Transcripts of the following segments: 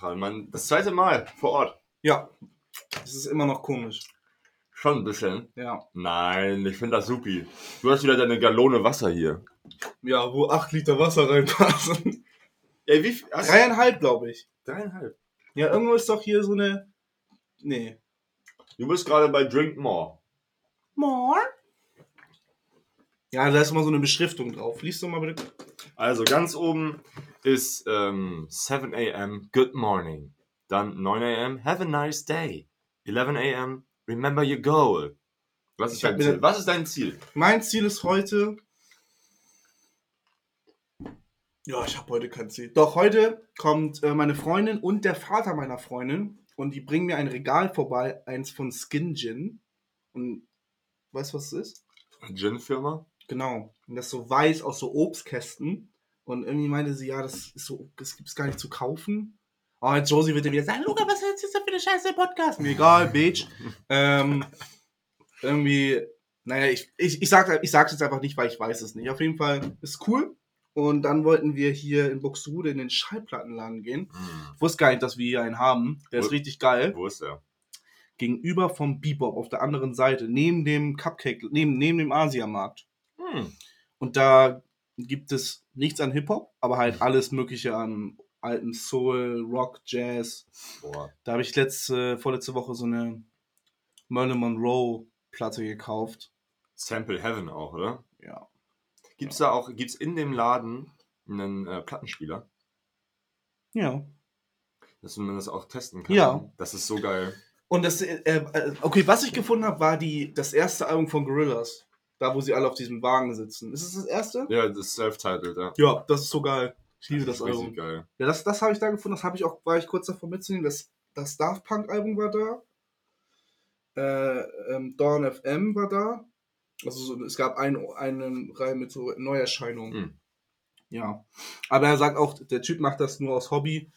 Zentrale. Ey, wirklich aus der Zentrale, Mann. Das zweite Mal vor Ort. Ja. Das ist immer noch komisch. Schon ein bisschen. Ja. Nein, ich finde das supi. Du hast wieder deine Gallone Wasser hier. Ja, wo 8 Liter Wasser reinpassen. Ey, wie viel? hast du- Dreieinhalb, glaube ich. Dreieinhalb. Ja, irgendwo ist doch hier so eine. Nee. Du bist gerade bei Drink More. More? Ja, da ist immer so eine Beschriftung drauf. Lies doch mal bitte. Also ganz oben ist ähm, 7 a.m. Good morning. Dann 9 a.m. Have a nice day. 11 a.m. Remember your goal. Was ist dein Ziel? Was ist dein Ziel? Mein Ziel ist heute. Ja, ich habe heute kein Ziel. Doch, heute kommt äh, meine Freundin und der Vater meiner Freundin und die bringen mir ein Regal vorbei, eins von Skin Gin. Und weißt du, was es ist? Gin-Firma? Genau. Und das ist so weiß aus so Obstkästen. Und irgendwie meinte sie, ja, das ist so, das gibt es gar nicht zu kaufen. Oh, jetzt Josie wird dir wieder sagen, Luca, was ist das für eine scheiße Podcast? Mir egal, Bitch. ähm, irgendwie, naja, ich, ich, ich, sag, ich sag's jetzt einfach nicht, weil ich weiß es nicht. Auf jeden Fall ist cool. Und dann wollten wir hier in Buxtehude in den Schallplattenladen gehen. Hm. Ich wusste gar nicht, dass wir hier einen haben. Der ist Wo- richtig geil. Wo ist der? Gegenüber vom Bebop auf der anderen Seite, neben dem Cupcake, neben, neben dem Asiamarkt. Hm. Und da gibt es nichts an Hip-Hop, aber halt alles Mögliche an alten Soul, Rock, Jazz. Boah. Da habe ich letzte, vorletzte Woche so eine Marilyn Monroe Platte gekauft. Sample Heaven auch, oder? Ja. Gibt's da auch, gibt's in dem Laden einen äh, Plattenspieler, Ja. dass man das auch testen kann? Ja. Das ist so geil. Und das, äh, äh, okay, was ich gefunden habe, war die, das erste Album von Gorillaz. Da, wo sie alle auf diesem Wagen sitzen. Ist es das erste? Ja, das ist self-titled, ja. Ja, das ist so geil. Ich liebe das richtig Album. geil. Ja, das, das habe ich da gefunden. Das habe ich auch, war ich kurz davor mitzunehmen. Das, das Daft Punk Album war da. Äh, ähm, Dawn FM war da. Also so, es gab ein, eine Reihe mit so Neuerscheinungen. Hm. Ja. Aber er sagt auch, der Typ macht das nur aus Hobby.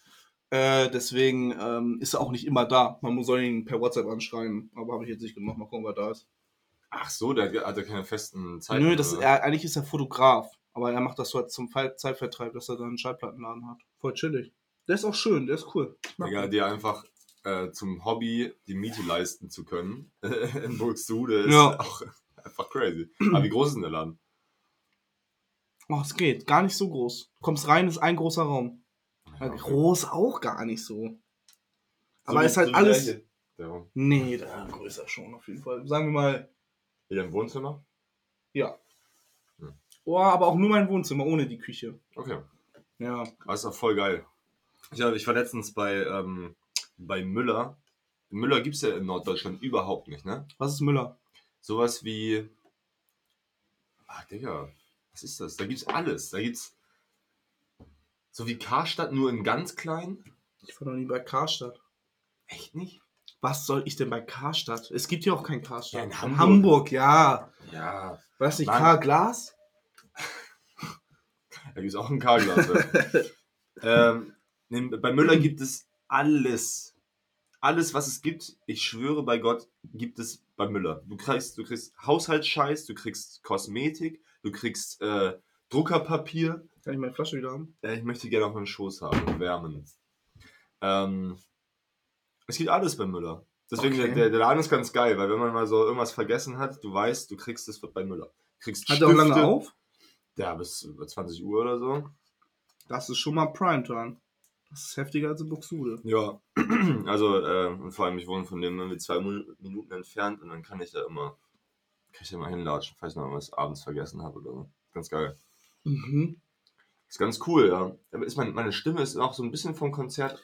Äh, deswegen ähm, ist er auch nicht immer da. Man muss- soll ihn per WhatsApp anschreiben. Aber habe ich jetzt nicht gemacht. Mal gucken, wer da ist. Ach so, der hat ja keine festen Zeiten. Nö, das ist, er, eigentlich ist er Fotograf. Aber er macht das so zum Fe- Zeitvertreib, dass er dann einen Schallplattenladen hat. Voll chillig. Der ist auch schön, der ist cool. Den. dir einfach äh, zum Hobby die Miete leisten zu können in Buxtehude ist Ja. auch einfach crazy. Aber wie groß ist denn der Laden? Oh, es geht. Gar nicht so groß. Du kommst rein, ist ein großer Raum. Ja, okay. Groß auch gar nicht so. Aber wie- ist halt alles. Der Raum. Nee, da größer schon auf jeden Fall. Sagen wir mal, Hier im Wohnzimmer? ja. Hm. Oh, aber auch nur mein Wohnzimmer, ohne die Küche. Okay. Ja. Das ist auch voll geil. Ich, hab, ich war letztens bei, ähm, bei Müller. Müller gibt es ja in Norddeutschland überhaupt nicht, ne? Was ist Müller? Sowas wie. Ah, Digga, was ist das? Da gibt's alles. Da gibt's. So wie Karstadt, nur in ganz klein. Ich war noch nie bei Karstadt. Echt nicht? Was soll ich denn bei Karstadt? Es gibt ja auch kein Karstadt. Ja, in Hamburg. Hamburg, ja. Ja. Weiß nicht. Karl Glas? Da gibt es auch ein K-Glas. ähm, nee, bei Müller gibt es alles. Alles, was es gibt, ich schwöre bei Gott, gibt es bei Müller. Du kriegst, du kriegst Haushaltsscheiß, du kriegst Kosmetik, du kriegst äh, Druckerpapier. Kann ich meine Flasche wieder haben? Äh, ich möchte gerne auf meinen Schoß haben und wärmen. Ähm, es gibt alles bei Müller. Deswegen, Okay. der, der Laden ist ganz geil, weil wenn man mal so irgendwas vergessen hat, du weißt, du kriegst es bei Müller. Du kriegst Hat er auch lange auf? Ja, bis über 20 Uhr oder so. Das ist schon mal Primetime. Das ist heftiger als in Buxtehude. Ja, also äh, und vor allem, ich wohne von dem irgendwie zwei Minuten entfernt und dann kann ich da immer, kann ich da immer hinlatschen, falls ich noch was abends vergessen habe oder so. Ganz geil. Mhm. Ist ganz cool, ja. Aber ist mein, meine Stimme ist auch so ein bisschen vom Konzert.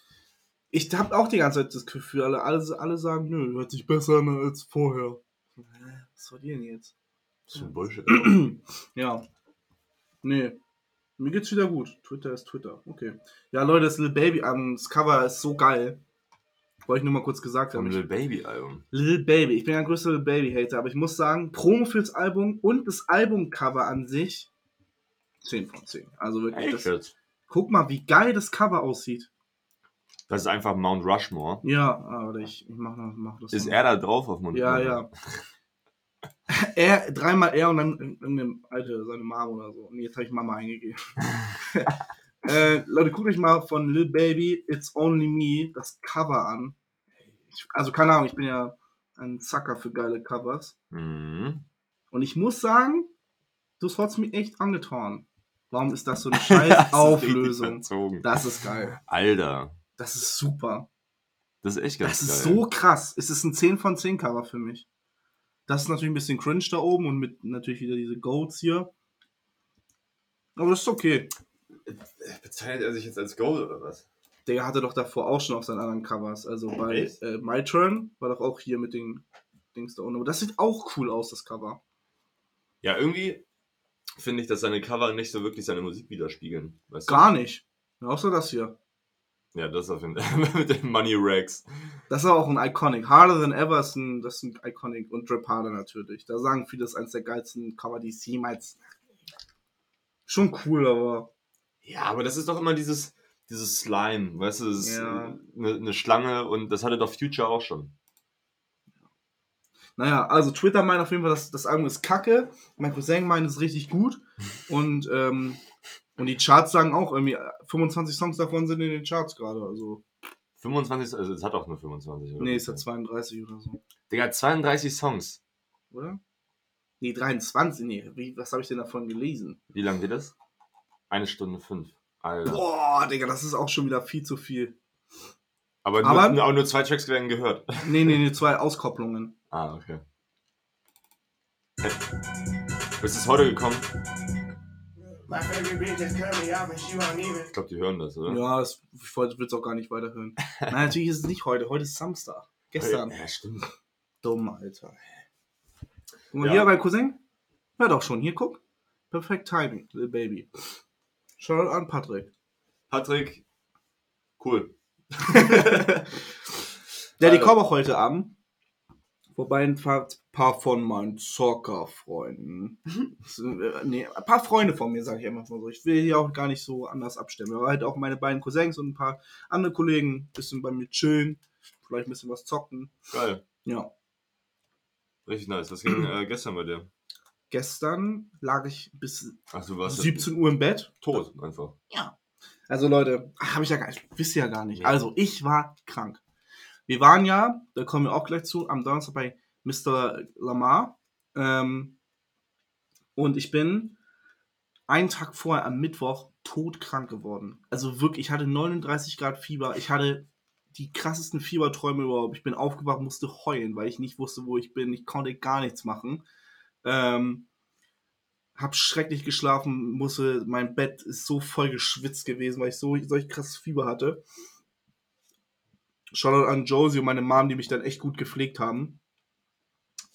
Ich habe auch die ganze Zeit das Gefühl, alle, alle, alle sagen, nö, hört sich besser an als vorher. Was war die denn jetzt? Das ist so ein Bullshit. ja. Nee. Mir geht's wieder gut. Twitter ist Twitter. Okay. Ja, Leute, das Little Baby an das Cover ist so geil. Wollte ich nur mal kurz gesagt haben. Little Ich, Baby Album. Little Baby. Ich bin ein größter Little Baby-Hater, aber ich muss sagen, Promo fürs Album und das Albumcover an sich 10 von 10. Also wirklich, das, jetzt? guck mal, wie geil das Cover aussieht. Das ist einfach Mount Rushmore. Ja, aber ich, ich mach, noch- mach das Ist noch. er da drauf auf Mount Ja, Rushmore? ja. Er, dreimal er und dann irgendeine alte, seine Mama oder so. Und jetzt habe ich Mama eingegeben. Äh, Leute, guckt euch mal von Lil Baby, It's Only Me, das Cover an. Ich, also keine Ahnung, ich bin ja ein Sucker für geile Covers. Mhm. Und ich muss sagen, das hat's mir echt angetan. Warum ist das so eine scheiß Auflösung? Das ist geil. Alter, Das ist super. das ist echt ganz Das ist geil. so krass. Es ist ein 10 von 10 Cover für mich. Das ist natürlich ein bisschen cringe da oben und mit natürlich wieder diese Goats hier. Aber das ist okay. Bezeichnet er sich jetzt als Goal oder was? Der hatte doch davor auch schon auf seinen anderen Covers. Also bei äh, My Turn war doch auch hier mit den Dings da unten. Aber das sieht auch cool aus, das Cover. Ja, irgendwie finde ich, dass seine Cover nicht so wirklich seine Musik widerspiegeln. Weißt du? Gar nicht. Außer das hier. Ja, das auf jeden Fall. Mit den Money Rags. Das ist auch ein Iconic. Harder Than Ever ist ein, das ist ein Iconic. Und Drip Harder natürlich. Da sagen viele, das ist eines der geilsten Cover, die es jemals. Schon cool, aber. Ja, aber das ist doch immer dieses, dieses Slime, weißt du, das ist Ja. eine, eine Schlange und das hatte doch Future auch schon. Naja, also Twitter meint auf jeden Fall, dass das Album ist kacke. Mein Cousin meint es ist richtig gut. Und, ähm, und die Charts sagen auch irgendwie, äh, 25 Songs davon sind in den Charts gerade. Also, 25, also es hat auch nur 25. Oder? nee, es hat 32 oder so. Digga, 32 Songs. Oder? Nee, 23. Nee, wie, was habe ich denn davon gelesen? Wie lang geht das? Eine Stunde fünf. Alter. Boah, Digga, das ist auch schon wieder viel zu viel. Aber, nur, Aber- nur, auch nur zwei Tracks werden gehört. Nee, nee, nee, zwei Auskopplungen. Ah, okay. Hey. Bist du heute gekommen? Ich glaube, die hören das, oder? Ja, das, ich will es auch gar nicht weiterhören. Nein, natürlich ist es nicht heute. Heute ist Samstag. Gestern. Ja, stimmt. Dumm, Alter. Guck mal, Ja. hier bei Cousin. Hör doch schon. Hier, guck. Perfekt Timing, Little Baby. Schau an, Patrick. Patrick, cool. Ja, die Also- kommen auch heute Abend. Wobei ein paar, paar von meinen Zocker-Freunden. äh, nee, ein paar Freunde von mir, sage ich einfach mal so. Ich will die auch gar nicht so anders abstimmen. Aber halt auch meine beiden Cousins und ein paar andere Kollegen. Ein bisschen bei mir chillen. Vielleicht ein bisschen was zocken. Geil. Ja. Richtig nice. Was ging äh, gestern bei dir? Gestern lag ich bis Ach, du warst 17 Uhr im Bett. tot einfach. Also Leute, habe ich ja gar nicht, wisst ihr ja gar nicht. Ja. Also ich war krank. Wir waren ja, da kommen wir auch gleich zu, am Donnerstag bei Mr. Lamar. Ähm, und ich bin einen Tag vorher am Mittwoch todkrank geworden. Also wirklich, ich hatte 39 Grad Fieber. Ich hatte die krassesten Fieberträume überhaupt. Ich bin aufgewacht, musste heulen, weil ich nicht wusste, wo ich bin. Ich konnte gar nichts machen. Ähm, hab schrecklich geschlafen, musste, mein Bett ist so voll geschwitzt gewesen, weil ich so solch krasses Fieber hatte. Shoutout an Josie und meine Mom, die mich dann echt gut gepflegt haben.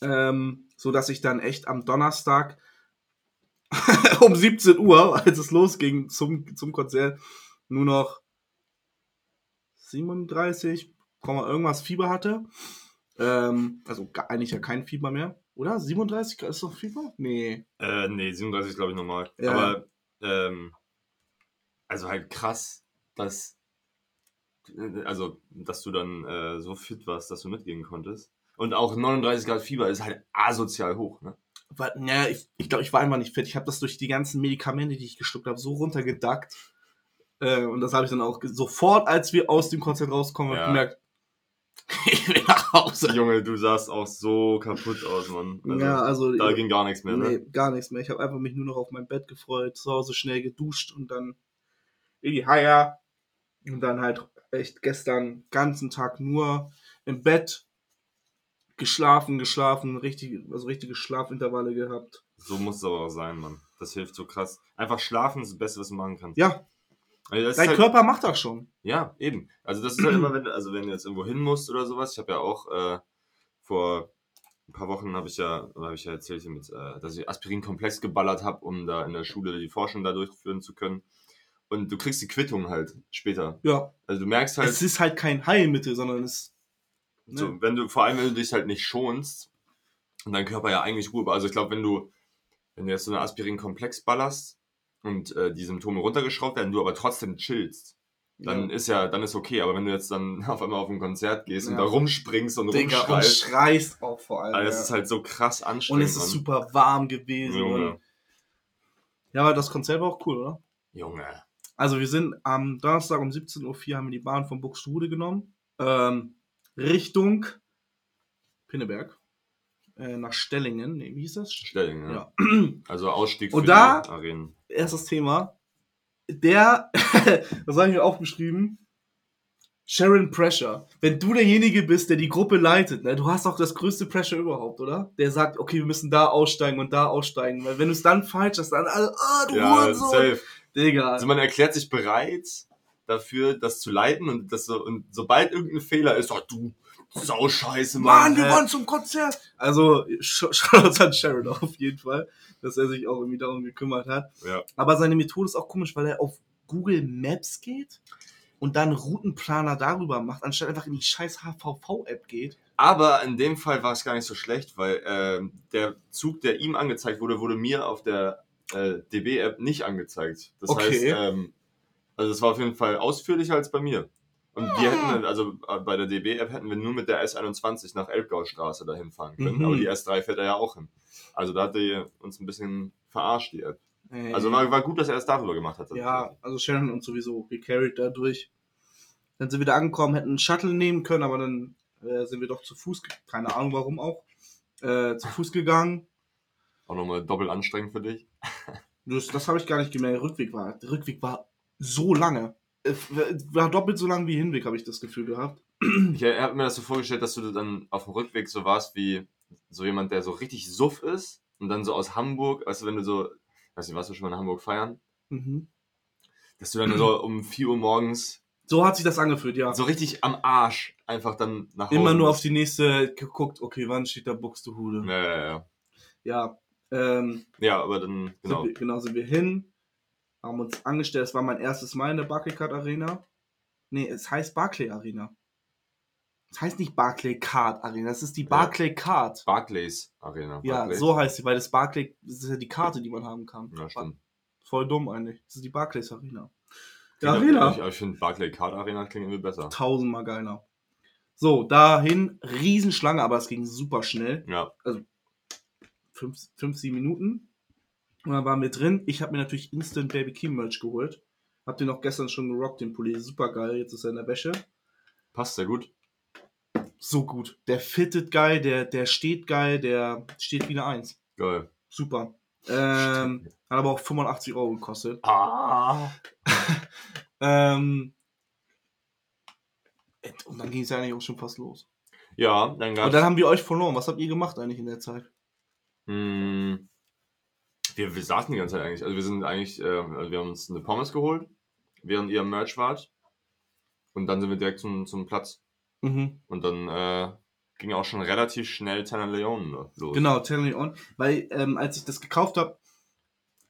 Ähm, so dass ich dann echt am Donnerstag um 17 Uhr, als es losging zum, zum Konzert, nur noch 37, Komma irgendwas Fieber hatte. Ähm, also eigentlich ja kein Fieber mehr. Oder? 37 Grad ist doch Fieber? Nee. Äh, nee, 37 ist glaube ich normal. Ja. Aber, ähm, also halt krass, dass, äh, also, dass du dann äh, so fit warst, dass du mitgehen konntest. Und auch 39 Grad Fieber ist halt asozial hoch, ne? Weil, naja, ich, ich glaube, ich war einfach nicht fit. Ich habe das durch die ganzen Medikamente, die ich geschluckt habe, so runtergedackt. Äh, und das habe ich dann auch sofort, als wir aus dem Konzert rauskommen, Ja. gemerkt, ich will nach Hause. Junge, du sahst auch so kaputt aus, Mann. Also, ja, also da ging gar nichts mehr, nee, ne? gar nichts mehr. Ich habe einfach mich nur noch auf mein Bett gefreut, zu Hause schnell geduscht und dann in die Haia. Und dann halt echt gestern ganzen Tag nur im Bett geschlafen, geschlafen, richtig, also richtige Schlafintervalle gehabt. So muss es aber auch sein, Mann. Das hilft so krass. Einfach schlafen ist das Beste, was du machen kannst. Ja, Also dein halt, Körper macht das schon. Ja, eben. Also das ist halt immer, wenn, du- also wenn du jetzt irgendwo hin musst oder sowas. Ich habe ja auch äh, vor ein paar Wochen habe ich ja, habe ich ja erzählt, mit, äh, dass ich Aspirin-Komplex geballert habe, um da in der Schule die Forschung da durchführen zu können. Und du kriegst die Quittung halt später. Ja. Also du merkst halt, Es ist halt kein Heilmittel, sondern es. Ne? so, wenn du, vor allem wenn du dich halt nicht schonst und dein Körper ja eigentlich Ruhe, also ich glaube, wenn du, wenn du jetzt so eine Aspirin-Komplex ballerst und äh, die Symptome runtergeschraubt werden, du aber trotzdem chillst, dann ja. ist ja, dann ist okay. Aber wenn du jetzt dann auf einmal auf ein Konzert gehst und Ja. da rumspringst und Digga, und rumschreist, schreist auch vor allem. Alter, das ja. ist halt so krass und anstrengend. es ist super warm gewesen. Junge. Und, ja, aber das Konzert war auch cool, oder? Junge. Also wir sind am Donnerstag um 17.04 Uhr haben wir die Bahn von Buxtehude genommen. Ähm, Richtung Pinneberg. Äh, nach Stellingen. Nee, wie hieß das? Stelling, ja. Also Ausstieg Und da- Arenen. Erstes Thema. Der, das habe ich mir aufgeschrieben. Sharon Pressure. Wenn du derjenige bist, der die Gruppe leitet, ne, du hast auch das größte Pressure überhaupt, oder? Der sagt, okay, wir müssen da aussteigen und da aussteigen. Weil wenn du es dann falsch hast, dann alle, ah, du Ja, Hurensohn. safe. Digga. Also man erklärt sich bereit dafür, das zu leiten und das so, und sobald irgendein Fehler ist, sagt du, Sauscheiße, Mann. Mann, wir wollen zum Konzert. Also, Sh- Shoutouts an Sharon auf jeden Fall, dass er sich auch irgendwie darum gekümmert hat. Ja. Aber seine Methode ist auch komisch, weil er auf Google Maps geht und dann Routenplaner darüber macht, anstatt einfach in die scheiß HVV-App geht. Aber in dem Fall war es gar nicht so schlecht, weil ähm, der Zug, der ihm angezeigt wurde, wurde mir auf der äh, DB-App nicht angezeigt. Das Okay. heißt, ähm, also das war auf jeden Fall ausführlicher als bei mir. Und wir Ah. hätten, also äh, bei der DB-App hätten wir nur mit der S21 nach Elbgaustraße dahin fahren können. Mhm. Aber die S3 fährt er ja auch hin. Also da hat er uns ein bisschen verarscht, die App. Äh, Also war, war gut, dass er es darüber gemacht hat. ja, also Sharon uns sowieso gecarried dadurch. Dann sind wir da angekommen, hätten einen Shuttle nehmen können, aber dann äh, sind wir doch zu Fuß, keine Ahnung warum auch, äh, zu Fuß gegangen. Auch nochmal doppelt anstrengend für dich. Das, das habe ich gar nicht gemerkt. Rückweg war, der Rückweg war so lange. War doppelt so lang wie Hinweg, habe ich das Gefühl gehabt. Ich habe mir das so vorgestellt, dass du dann auf dem Rückweg so warst wie so jemand, der so richtig suff ist und dann so aus Hamburg, du, wenn du so, weiß nicht, warst du schon mal in Hamburg feiern? Mhm. Dass du dann so um 4 Uhr morgens So hat sich das angefühlt, ja. so richtig am Arsch einfach dann nach Hause Immer nur auf die nächste geguckt, okay, wann steht da Buxtehude? Ja, ja, ja. Ja, ähm, Ja, aber dann, genau. Sind wir, genau, sind wir hin, haben uns angestellt. Es war mein erstes Mal in der Barclaycard Arena. Nee, es heißt Barclay Arena. Es heißt nicht Barclaycard Arena, es ist die Barclaycard. Barclays Arena. Ja, Barclays. so heißt sie, weil das Barclay, das ist ja die Karte, die man haben kann. Ja, stimmt. Voll dumm eigentlich. Das ist die Barclays Arena. Die Arena. Ich, ich finde Barclay Card Arena klingt irgendwie besser. Tausendmal geiler. So, dahin, Riesenschlange, aber es ging super schnell. Ja, Fünf, fünf sieben Minuten. Und dann waren wir drin. Ich habe mir natürlich Instant Baby Keem Merch geholt. Hab den auch gestern schon gerockt, den Pulli. Super geil. Jetzt ist er in der Wäsche. passt sehr gut. So gut. Der fittet geil, der, der steht geil, der steht wie eine Eins. Geil. Super. Ähm, hat aber auch 85 Euro gekostet. Ah. Ähm, und dann ging es ja eigentlich auch schon fast los. Ja, dann Und gab's. dann haben wir euch verloren. Was habt ihr gemacht eigentlich in der Zeit? Hm, wir, wir saßen die ganze Zeit eigentlich. Also wir sind eigentlich, äh, also wir haben uns eine Pommes geholt, während ihr am Merch wart. Und dann sind wir direkt zum, zum Platz. Mhm. Und dann äh, ging auch schon relativ schnell Tanner Leon los. Genau, Tell Me On. Weil, ähm, als ich das gekauft habe,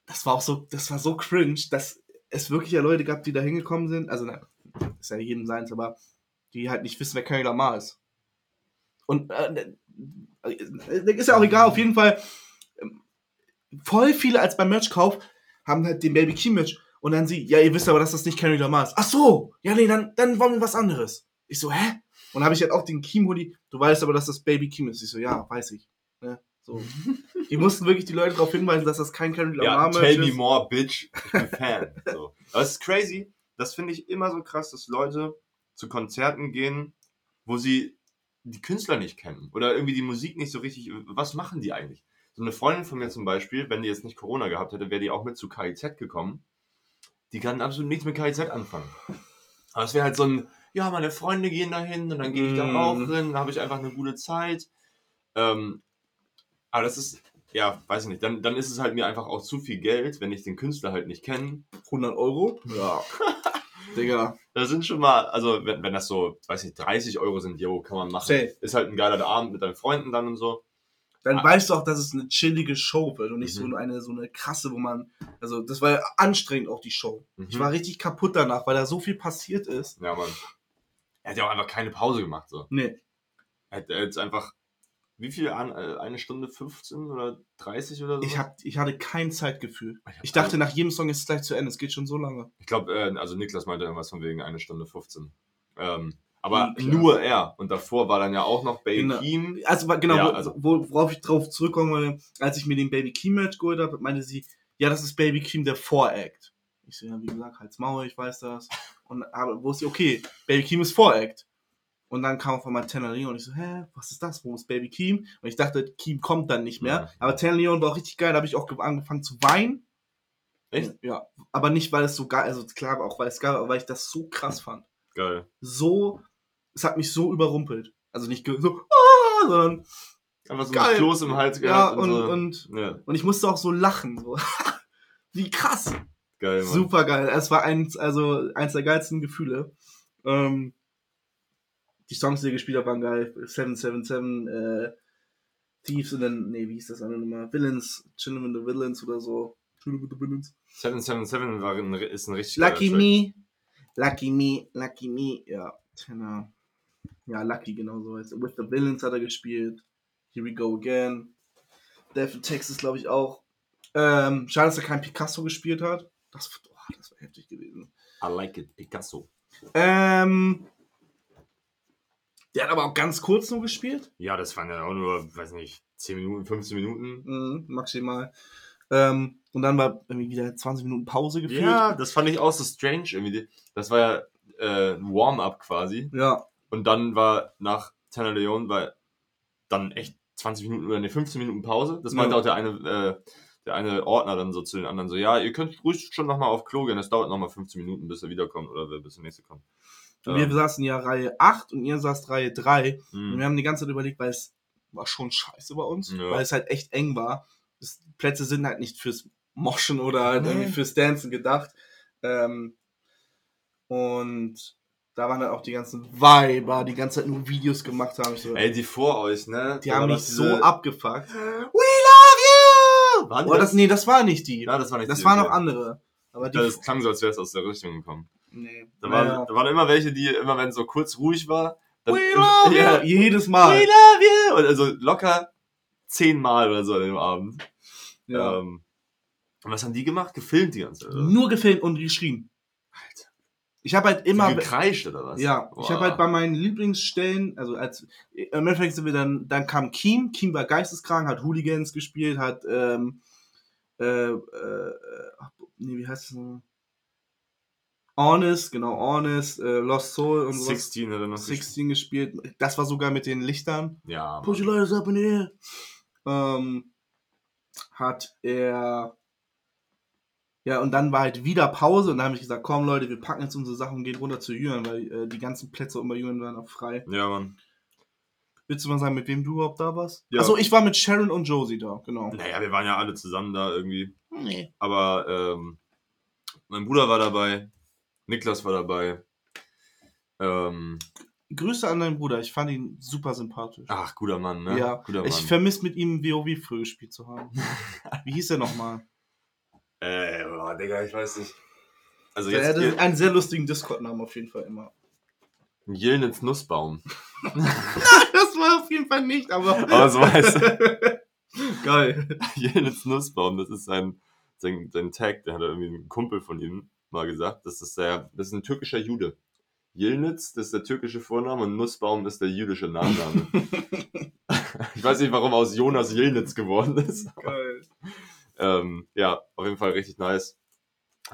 das war auch so, das war so cringe, dass es wirklich ja Leute gab, die da hingekommen sind. Also, na, ist ja jedem seins, aber die halt nicht wissen, wer Kenny Lamar ist. Und äh, äh, ist ja auch egal, auf jeden Fall. Voll viele als beim Merch-Kauf haben halt den Baby Key Merch und dann sie, ja, ihr wisst aber, dass das nicht Kendrick Lamar ist. Ach so, ja, nee, dann, dann wollen wir was anderes. Ich so, hä? Und habe ich halt auch den Keem Hoodie. Du weißt aber, dass das Baby Keem ist. Ich so, ja, weiß ich. Ne? So. Die mussten wirklich die Leute darauf hinweisen, dass das kein Ja, Lamar tell Merch me ist. more, bitch. Ich bin Fan. so. Aber es ist crazy. Das finde ich immer so krass, dass Leute zu Konzerten gehen, wo sie die Künstler nicht kennen oder irgendwie die Musik nicht so richtig. Was machen die eigentlich? So eine Freundin von mir zum Beispiel, wenn die jetzt nicht Corona gehabt hätte, wäre die auch mit zu KIZ gekommen. Die kann absolut nichts mit KIZ anfangen. Aber es wäre halt so ein, ja, meine Freunde gehen dahin und dann gehe ich da Mhm. auch hin, da habe ich einfach eine gute Zeit. Ähm, aber das ist, ja, weiß ich nicht, dann, dann ist es halt mir einfach auch zu viel Geld, wenn ich den Künstler halt nicht kenne. 100 Euro? Ja. Digga. Da sind schon mal, also wenn, wenn das so, weiß nicht, 30 Euro sind, jo, kann man machen. Safe. Ist halt ein geiler Abend mit deinen Freunden dann und so. Dann Ah. weißt du auch, dass es eine chillige Show wird und nicht Mhm. so eine, so eine krasse, wo man. Also, das war ja anstrengend auch die Show. Mhm. Ich war richtig kaputt danach, weil da so viel passiert ist. Ja, Mann. Er hat ja auch einfach keine Pause gemacht, so. Nee. Er hat jetzt einfach, wie viel an, äh, eine Stunde 15 oder 30 oder so? Ich, hab, ich hatte kein Zeitgefühl. hab- Ich dachte, nach jedem Song ist es gleich zu Ende. Es geht schon so lange. Ich glaube, äh, also Niklas meinte irgendwas von wegen eine Stunde 15. Ähm, aber Niklas. nur er. Und davor war dann ja auch noch Genau. Bakeem. Also, genau, Ja, wo, also- wo, worauf ich drauf zurückkomme, als ich mir den Baby Keem Match geholt habe, meinte sie, ja, das ist Baby Keem der Voract. Ich so, ja, wie gesagt, halt's Maul, ich weiß das. Und aber wusste ich, okay, Baby Keem ist Voract. Und dann kam auf einmal Tanner Leon und ich so, hä, was ist das? Wo ist Baby Keem? Und ich dachte, Keem kommt dann nicht mehr. Ja. Aber Tanner Leon war auch richtig geil, da habe ich auch ge- angefangen zu weinen. Echt? Ja. Aber nicht, weil es so geil, also klar, auch weil es geil war, aber weil ich das so krass fand. Geil. So, es hat mich so überrumpelt. Also nicht so, ah, sondern, Einfach so Geil. ein Kloß im Hals ja, gehabt und, so. und, ja, und ich musste auch so lachen. So. Wie krass. geil, Mann. Super geil. Es war eins, also eins der geilsten Gefühle. Ähm, die Songs, die er gespielt hat, waren geil. 777, äh, Thieves und dann, nee, wie hieß das andere Nummer? Villains, Chillin' with the Villains oder so. Chillin' with the Villains. 777 war ein, ist ein richtig Lucky. Me, Lucky Me, Lucky Me, ja, genau. Ja, Lucky, genau so. heißt. With the Villains hat er gespielt. Here we go again. Death in Texas, glaube ich, auch. Ähm, schade, dass er kein Picasso gespielt hat. Das, oh, das wäre heftig gewesen. I like it, Picasso. Ähm, der hat aber auch ganz kurz nur gespielt. Ja, das waren ja auch nur, weiß nicht, 10 Minuten, 15 Minuten. Mhm, maximal. Ähm, und dann war irgendwie wieder 20 Minuten Pause gefühlt. Ja, das fand ich auch so strange irgendwie. Das war ja äh, ein Warm-up quasi. Ja, Und dann war nach Tanner Leon war dann echt 20 Minuten oder ne, 15 Minuten Pause. Das meinte Ja. auch der eine, äh, der eine Ordner dann so zu den anderen so, ja, ihr könnt ruhig schon nochmal auf Klo gehen, das dauert nochmal 15 Minuten, bis er wiederkommt oder bis der nächste kommt. Und wir saßen ja Reihe 8 und ihr saßt Reihe 3. Und Mhm. wir haben die ganze Zeit überlegt, weil es war schon scheiße bei uns, Ja. weil es halt echt eng war. Das, Plätze sind halt nicht fürs Moschen oder halt Nee. irgendwie fürs Dancen gedacht. Ähm, und da waren dann auch die ganzen Weiber, die ganze Zeit nur Videos gemacht haben. So, Ey, die vor euch, ne? die Da haben mich das so abgefuckt. We love you! Waren Oh, das, nee, das war nicht die. Ja, das war nicht das die, waren okay. noch andere. Aber die. Ja, das klang so, als wäre es aus der Richtung gekommen. nee. Da waren, da waren immer welche, die immer, wenn es so kurz ruhig war, dann We love ja, you! Jedes Mal. We love you! Und also locker zehnmal oder so an dem Abend. Ja. Ähm, und was haben die gemacht? Gefilmt die ganze Zeit. oder? Nur gefilmt und geschrien. Alter. Ich habe halt immer. so gekreischt oder was? Ja, ich habe Boah. halt bei meinen Lieblingsstellen, also als im Endeffekt sind wir dann, dann kam Keem, Keem war geisteskrank, hat Hooligans gespielt, hat ähm, äh, äh, nee, wie heißt es noch? Honest, genau, Honest, äh, Lost Soul und sowas. 16 hat er noch 16 gespielt. Das war sogar mit den Lichtern. Ja, Push your Mann. lighters up in the air. Ähm, hat er. Ja, und dann war halt wieder Pause und dann habe ich gesagt, komm Leute, wir packen jetzt unsere Sachen und gehen runter zu Jürgen, weil äh, die ganzen Plätze um bei Jürgen waren auch frei. Ja, Mann. Willst du mal sagen, mit wem du überhaupt da warst? Ja. Achso, ich war mit Sharon und Josie da, genau. Naja, wir waren ja alle zusammen da irgendwie. Nee. Aber ähm, mein Bruder war dabei, Niklas war dabei. Ähm, Grüße an deinen Bruder, ich fand ihn super sympathisch. ach, guter Mann, ne? ja, guter ich Mann. vermisse mit ihm WoW früher gespielt zu haben. Wie hieß der nochmal? Äh, boah, Digga, ich weiß nicht. Also Der jetzt hatte einen sehr lustigen Discord-Namen auf jeden Fall immer. Jilnitz Nussbaum. Das war auf jeden Fall nicht, aber. Aber so heißt er. Geil. Jilnitz Nussbaum, das ist sein, sein, sein Tag, der hat irgendwie ein Kumpel von ihm mal gesagt. Das ist, der, das ist ein türkischer Jude. Yilnitz, das ist der türkische Vorname und Nussbaum ist der jüdische Nachname. ich weiß nicht, warum aus Jonas Yilnitz geworden ist. Geil. Ähm, ja, auf jeden Fall richtig nice.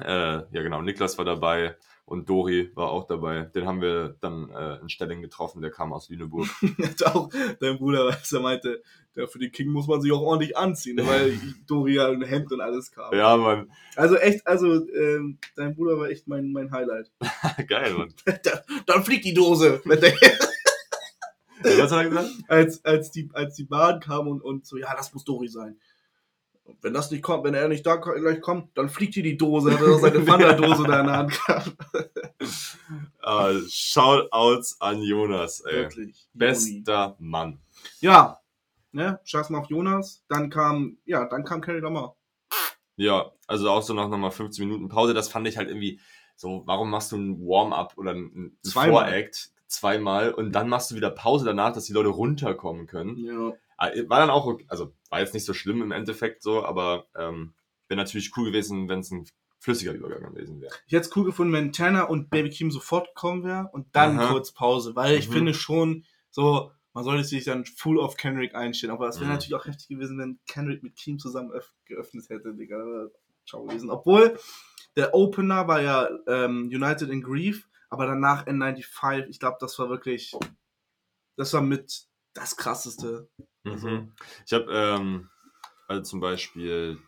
Äh, ja, genau. Niklas war dabei und Dori war auch dabei. Den haben wir dann äh, in Stelling getroffen. Der kam aus Lüneburg. Auch dein Bruder, weißt du, meinte, der für den King muss man sich auch ordentlich anziehen, weil Dori ja ein Hemd und alles kam. ja, Mann. Also echt, also ähm, dein Bruder war echt mein, mein Highlight. Geil, Mann. Dann fliegt die Dose. Mit der, Was hat er gesagt? als, als, die, als die Bahn kam und, und so, ja, das muss Dori sein. Und wenn das nicht kommt, wenn er nicht da gleich kommt, dann fliegt hier die Dose. Hat er seine Fanta-Dose da in der Hand gehabt. Uh, Shoutouts an Jonas, ey. Wirklich. Bester Mann. Ja. Ne, scheiß mal auf Jonas. Dann kam, ja, dann kam Carrie Lamar. Ja, also auch so nach nochmal 15 Minuten Pause. Das fand ich halt irgendwie so, warum machst du ein Warm-up oder ein, ein Zweimal. Voract zweimal und dann machst du wieder Pause danach, dass die Leute runterkommen können. Ja. Ah, War dann auch, okay, also war jetzt nicht so schlimm im Endeffekt so, aber ähm, wäre natürlich cool gewesen, wenn es ein flüssiger Übergang gewesen wäre. Ich hätte es cool gefunden, wenn Tanner und Baby Kim sofort gekommen wäre und dann Aha. kurz Pause, weil ich Mhm. finde schon so, man sollte sich dann full auf Kendrick einstellen, aber es wäre Mhm. natürlich auch heftig gewesen, wenn Kendrick mit Kim zusammen öff geöffnet hätte, Digga. Ciao gewesen. Obwohl, der Opener war ja ähm, United in Grief, aber danach N95, ich glaube, das war wirklich, das war mit das krasseste. Mhm. Ich habe, ähm, also zum Beispiel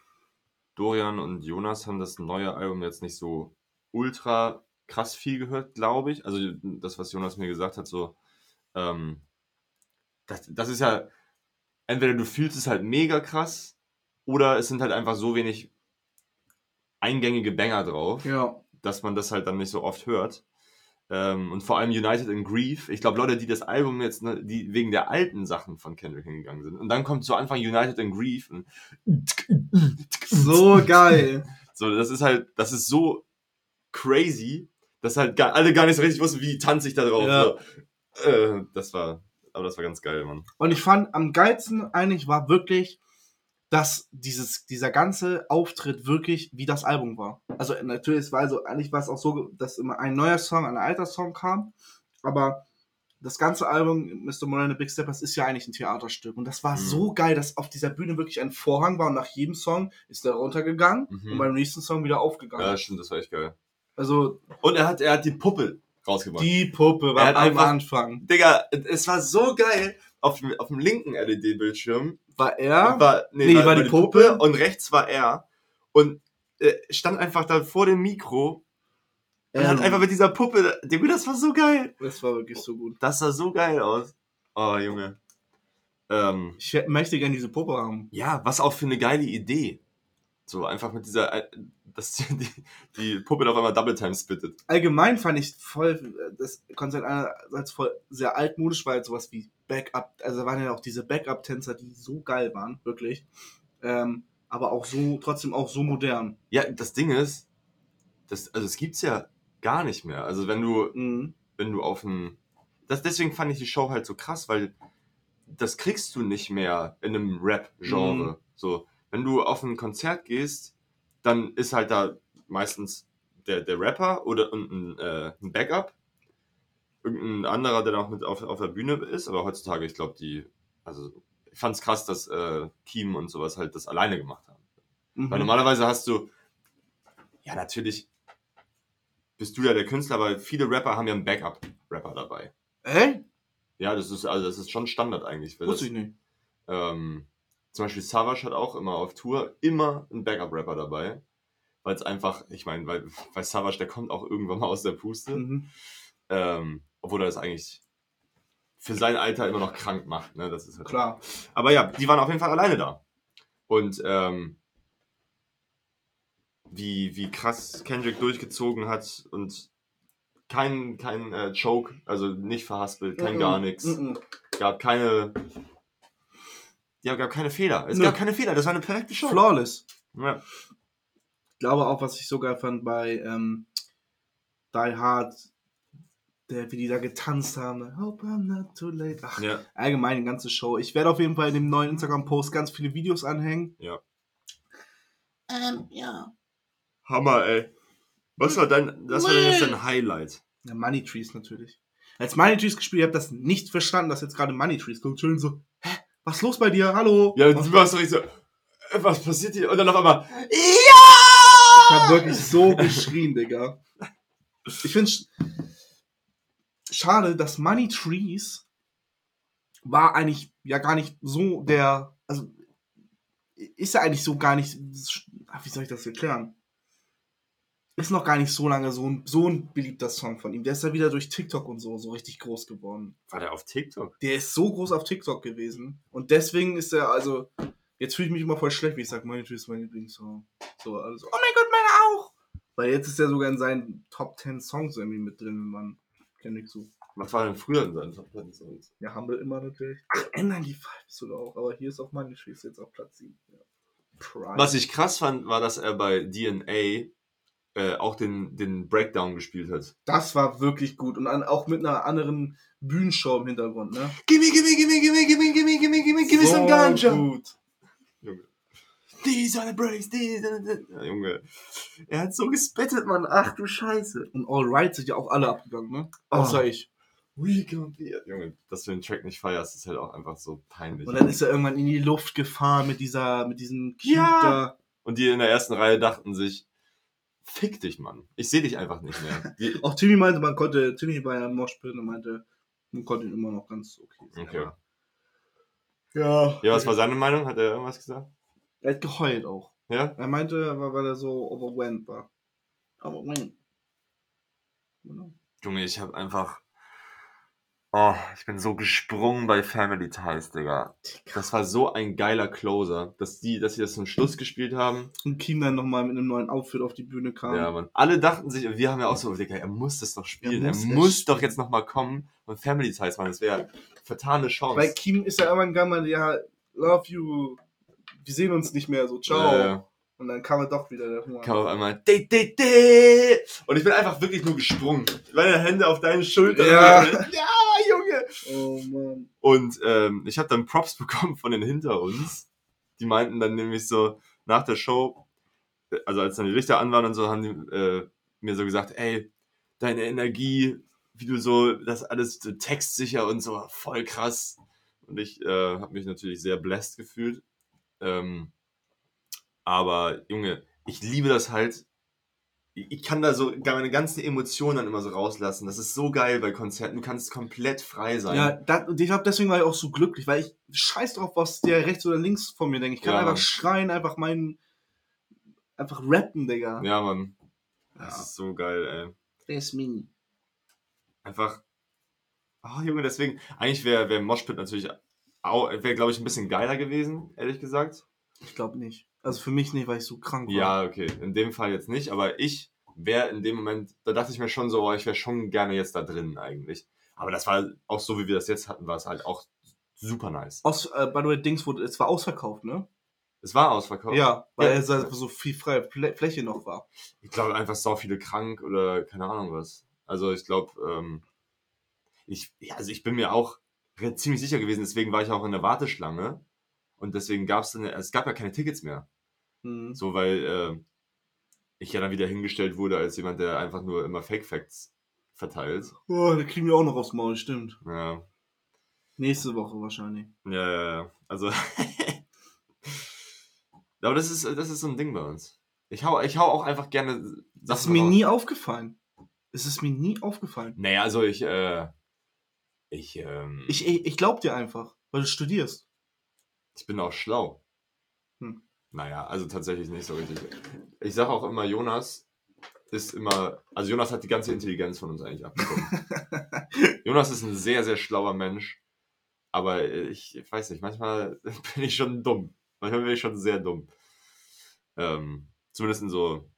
Dorian und Jonas haben das neue Album jetzt nicht so ultra krass viel gehört, glaube ich. Also das, was Jonas mir gesagt hat, so, ähm, das, das ist ja, entweder du fühlst es halt mega krass oder es sind halt einfach so wenig eingängige Banger drauf, Ja. dass man das halt dann nicht so oft hört. Ähm, und vor allem United in Grief. Ich glaube, Leute, die das Album jetzt, ne, die wegen der alten Sachen von Kendrick hingegangen sind. Und dann kommt zu Anfang United in Grief. So geil. so, das ist halt, das ist so crazy, dass halt gar, alle gar nicht so richtig wussten, wie tanze ich da drauf. Ja. So. Äh, das war, aber das war ganz geil, Mann. Und ich fand, am geilsten eigentlich war wirklich, dass dieses, dieser ganze Auftritt wirklich wie das Album war. Also natürlich, es war also, eigentlich war es auch so, dass immer ein neuer Song, ein alter Song kam, aber das ganze Album, Mr. Moreno Big Steppers, ist ja eigentlich ein Theaterstück. Und das war Mhm. so geil, dass auf dieser Bühne wirklich ein Vorhang war und nach jedem Song ist der runtergegangen Mhm. und beim nächsten Song wieder aufgegangen. Ja, stimmt, das war echt geil. Also Und er hat, er hat die Puppe rausgebracht. die Puppe Er war am einfach- Anfang. Digga, es war so geil. Auf, dem- auf dem linken LED-Bildschirm War er? war, Nee, war die Puppe. und rechts war er. Und äh, stand einfach da vor dem Mikro und hat einfach mit dieser Puppe, Digga, das war so geil. das war wirklich so gut. Das sah so geil aus. Oh, Junge. Ähm, Ich möchte gerne diese Puppe haben. ja, was auch für eine geile Idee. So einfach mit dieser, äh, dass die, die Puppe auf einmal Double Time spittet. allgemein fand ich voll das Konzert einerseits voll sehr altmodisch, weil sowas wie Backup, also da waren ja auch diese Backup-Tänzer, die so geil waren, wirklich. Ähm, aber auch so, trotzdem auch so modern. Ja, das Ding ist, das, also es gibt's ja gar nicht mehr. Also wenn du, Mhm. wenn du auf ein, das, deswegen fand ich die Show halt so krass, weil das kriegst du nicht mehr in einem Rap-Genre. Mhm. So, wenn du auf ein Konzert gehst, dann ist halt da meistens der, der Rapper oder und ein, äh, ein Backup. Irgendein anderer, der noch mit auf, auf der Bühne ist, aber heutzutage, ich glaube, die, also ich fand's krass, dass äh, Kiem und sowas halt das alleine gemacht haben. Mhm. Weil normalerweise hast du, ja, natürlich bist du ja der Künstler, aber viele Rapper haben ja einen Backup-Rapper dabei. Hä? Ja, das ist, also das ist schon Standard eigentlich. Wusste ich nicht. ähm, zum Beispiel Savage hat auch immer auf Tour immer einen Backup-Rapper dabei. Weil es einfach, ich meine, weil, weil Savage, der kommt auch irgendwann mal aus der Puste. Mhm. Ähm, obwohl er das eigentlich für sein Alter immer noch krank macht. Ne? Das ist halt Klar. aber ja, die waren auf jeden Fall alleine da. Und ähm, wie, wie krass Kendrick durchgezogen hat und kein, kein äh, Choke, also nicht verhaspelt, kein Mhm. gar nichts. Mhm. Gab keine. Ja, gab keine Fehler. Es Nö. gab keine Fehler, das war eine perfekte Show. Flawless. Ja. Ich glaube auch, was ich so geil fand bei ähm, Die Hard, der, wie die da getanzt haben. Hope I'm not too late. Ach, ja. allgemein die ganze Show. Ich werde auf jeden Fall in dem neuen Instagram-Post ganz viele Videos anhängen. Ja. Ähm, ja. Hammer, ey. Was war dein, was war denn jetzt dein Highlight? Ja, Money Trees natürlich. Als Money Trees gespielt, ich habe das nicht verstanden, dass jetzt gerade Money Trees kommt. Schön so, was ist los bei dir? Hallo? Ja, du warst doch nicht so. äh, Was passiert hier? Und dann auf einmal. ich Ja! habe wirklich so geschrien, Digga. Ich finde schade, dass Money Trees war eigentlich ja gar nicht so der, also ist ja eigentlich so gar nicht, ach, wie soll ich das erklären? Ist noch gar nicht so lange so ein, so ein beliebter Song von ihm. Der ist ja wieder durch TikTok und so, so richtig groß geworden. War der auf TikTok? Der ist so groß auf TikTok gewesen. Und deswegen ist er, also, jetzt fühle ich mich immer voll schlecht, wie ich sage, Money Tree ist mein Lieblingssong. So, also, oh mein Gott, meine auch! Weil jetzt ist er sogar in seinen Top 10 Songs irgendwie mit drin, wenn man kennt ich so. Was war denn früher in seinen Top 10 Songs? Ja, Humble immer natürlich. Ach, ändern die Vibes sogar auch. Aber hier ist auch Money Tree ist jetzt auf Platz 7. Ja. Prime. Was ich krass fand, war, dass er bei DNA äh, auch den, den Breakdown gespielt hat. Das war wirklich gut. Und an, auch mit einer anderen Bühnenshow im Hintergrund, ne? Gimme, gimme, gimme, gimme, gimme, gimme, gimme, gimme, gimme some ganja. gut. Junge. These are the breaks, these are the... Ja, Junge. Er hat so gespittet, Mann. Ach du Scheiße. Und All Right sind ja auch alle abgegangen, ne? Oh. Außer ich. We can be... Junge, dass du den Track nicht feierst, ist halt auch einfach so peinlich. Und dann ist er irgendwann in die Luft gefahren mit dieser, mit diesem Cube Ja. da. Und die in der ersten Reihe dachten sich, fick dich, Mann. Ich sehe dich einfach nicht mehr. Auch Timmy meinte, man konnte, Timmy war ja im Moshpit und meinte, man konnte ihn immer noch ganz okay sehen. Okay. Aber- Ja. ja, was war seine Meinung? Hat er irgendwas gesagt? Er hat geheult auch. Ja? Er meinte, weil er so overwhelmed war. Overwhelmed. Genau. Junge, ich hab einfach. Oh, ich bin so gesprungen bei Family Ties, Digga. Das war so ein geiler Closer, dass die, dass sie das zum Schluss gespielt haben. Und Kim dann nochmal mit einem neuen Outfit auf die Bühne kam. Ja, Mann. Alle dachten sich, wir haben ja auch so, Digga, er muss das doch spielen. Er Er muss muss, es doch jetzt nochmal kommen und Family Ties machen. Das wäre vertane Chance. Weil Kim ist ja irgendwann gegangen, ja, love you. Wir sehen uns nicht mehr, so ciao. Äh, Und dann kam er doch wieder, der Hunger. kam auf einmal, de, de, de. Und ich bin einfach wirklich nur gesprungen. Meine Hände auf deinen Schultern. Ja. ja Junge. Oh Mann. Und ähm, ich habe dann Props bekommen von den hinter uns. Die meinten dann nämlich so nach der Show, äh, also als dann die Lichter an waren und so, haben die äh, mir so gesagt, ey, deine Energie, wie du so, das alles so textsicher und so, voll krass. Und ich äh, habe mich natürlich sehr blessed gefühlt. Ähm, aber Junge, ich liebe das halt. Ich kann da so meine ganzen Emotionen dann immer so rauslassen. Das ist so geil bei Konzerten. Du kannst komplett frei sein. Ja, das, und ich glaube, deswegen war ich auch so glücklich, weil ich scheiß drauf, was der rechts oder links von mir denkt. Ich kann Ja, einfach Mann. schreien, einfach meinen, einfach rappen, Digga. Ja, Mann. Ja. Das ist so geil, ey. Der ist mini. Einfach. Oh, Junge, deswegen. Eigentlich wäre wär Moshpit natürlich auch, wäre, glaube ich, ein bisschen geiler gewesen, ehrlich gesagt. Ich glaube nicht. Also für mich nicht, weil ich so krank war. Ja, okay. In dem Fall jetzt nicht, aber ich wäre in dem Moment, da dachte ich mir schon so, oh, ich wäre schon gerne jetzt da drin eigentlich. Aber das war auch so, wie wir das jetzt hatten, war es halt auch super nice. Aus, äh, by the way, Dings wurde, es war ausverkauft, ne? Es war ausverkauft. Ja, weil Ja. es halt so viel freie Flä- Fläche noch war. Ich glaube einfach so viele krank oder keine Ahnung was. Also ich glaube, ähm, ich, ja, also ich bin mir auch ziemlich sicher gewesen, deswegen war ich auch in der Warteschlange und deswegen gab es dann, es gab ja keine Tickets mehr. Mhm. So, weil äh, ich ja dann wieder hingestellt wurde als jemand, der einfach nur immer Fake Facts verteilt. Oh, da kriegen wir auch noch aufs Maul, stimmt. Ja, Nächste Woche wahrscheinlich. ja, ja, ja. also. Aber das ist, das ist so ein Ding bei uns. Ich hau, ich hau auch einfach gerne. Das ist Sachen mir raus. nie aufgefallen. Es ist mir nie aufgefallen. Naja, also ich, äh, ich, ähm, Ich, ich, ich glaub dir einfach, weil du studierst. Ich bin auch schlau. Naja, also tatsächlich nicht so richtig. Ich sage auch immer, Jonas ist immer, also Jonas hat die ganze Intelligenz von uns eigentlich abbekommen. Jonas ist ein sehr, sehr schlauer Mensch, aber ich, ich weiß nicht, manchmal bin ich schon dumm. Manchmal bin ich schon sehr dumm. Ähm, zumindest in so,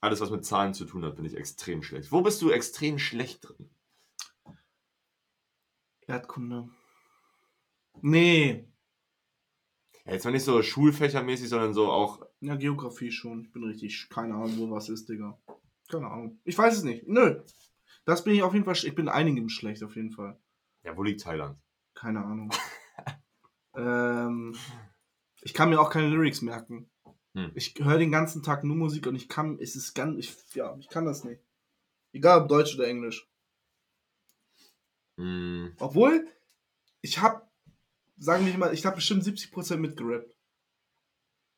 alles was mit Zahlen zu tun hat, bin ich extrem schlecht. Wo bist du extrem schlecht drin? Erdkunde. Nee. Ja, jetzt mal nicht so schulfächermäßig, sondern so auch Ja, Geografie schon. Ich bin richtig, keine Ahnung, wo was ist, Digga. Keine Ahnung. Ich weiß es nicht. Nö. Das bin ich auf jeden Fall, ich bin einigem schlecht, auf jeden Fall. Ja, wo liegt Thailand? Keine Ahnung. ähm, ich kann mir auch keine Lyrics merken. Hm. Ich höre den ganzen Tag nur Musik und ich kann, es ist ganz, ich, ja, ich kann das nicht. Egal ob Deutsch oder Englisch. Hm, Obwohl, ich hab, sagen wir mal, ich habe bestimmt 70% mitgerappt.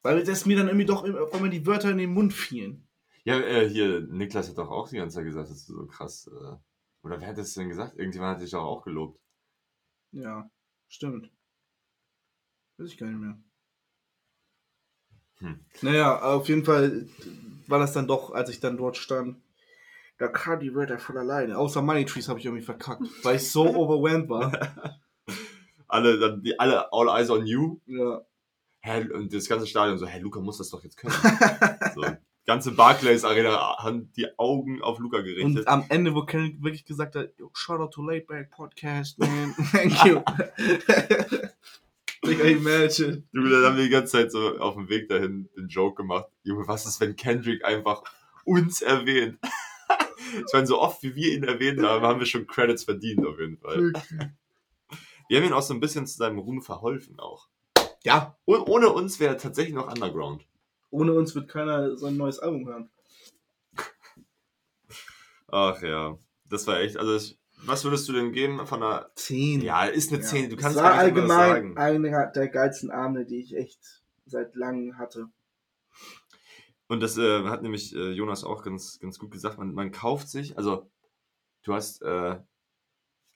Weil das mir dann irgendwie doch immer, auf einmal die Wörter in den Mund fielen. Ja, äh, hier, Niklas hat doch auch die ganze Zeit gesagt, dass du so krass. Äh, oder wer hat das denn gesagt? Irgendjemand hat dich doch auch gelobt. Ja, stimmt. Weiß ich gar nicht mehr. Hm. Naja, auf jeden Fall war das dann doch, als ich dann dort stand, da kam die Wörter von alleine. Außer Money Trees habe ich irgendwie verkackt, weil ich so overwhelmed war. Alle, dann, die, alle All Eyes on You. Ja. Hä, und das ganze Stadion so, hä, Luca muss das doch jetzt können. so, ganze Barclays Arena haben die Augen auf Luca gerichtet. Und am Ende, wo Kendrick wirklich gesagt hat, Yo, shout out to Late Back Podcast, man. Thank you. Digga, imagine. Junge, dann haben wir die ganze Zeit so auf dem Weg dahin den Joke gemacht. Junge, was ist, wenn Kendrick einfach uns erwähnt? ich meine, so oft wie wir ihn erwähnt haben, haben wir schon Credits verdient auf jeden Fall. Wir haben ihn auch so ein bisschen zu seinem Ruhm verholfen auch. Ja, Und ohne uns wäre er tatsächlich noch Underground. ohne uns wird keiner sein neues Album hören. Ach ja, das war echt, also ich, was würdest du denn geben von einer, 10. ja, ist eine 10, du kannst es war gar nicht allgemein sagen. einer der geilsten Abende, die ich echt seit langem hatte. Und das äh, hat nämlich äh, Jonas auch ganz, ganz gut gesagt. Man, man kauft sich, also du hast äh,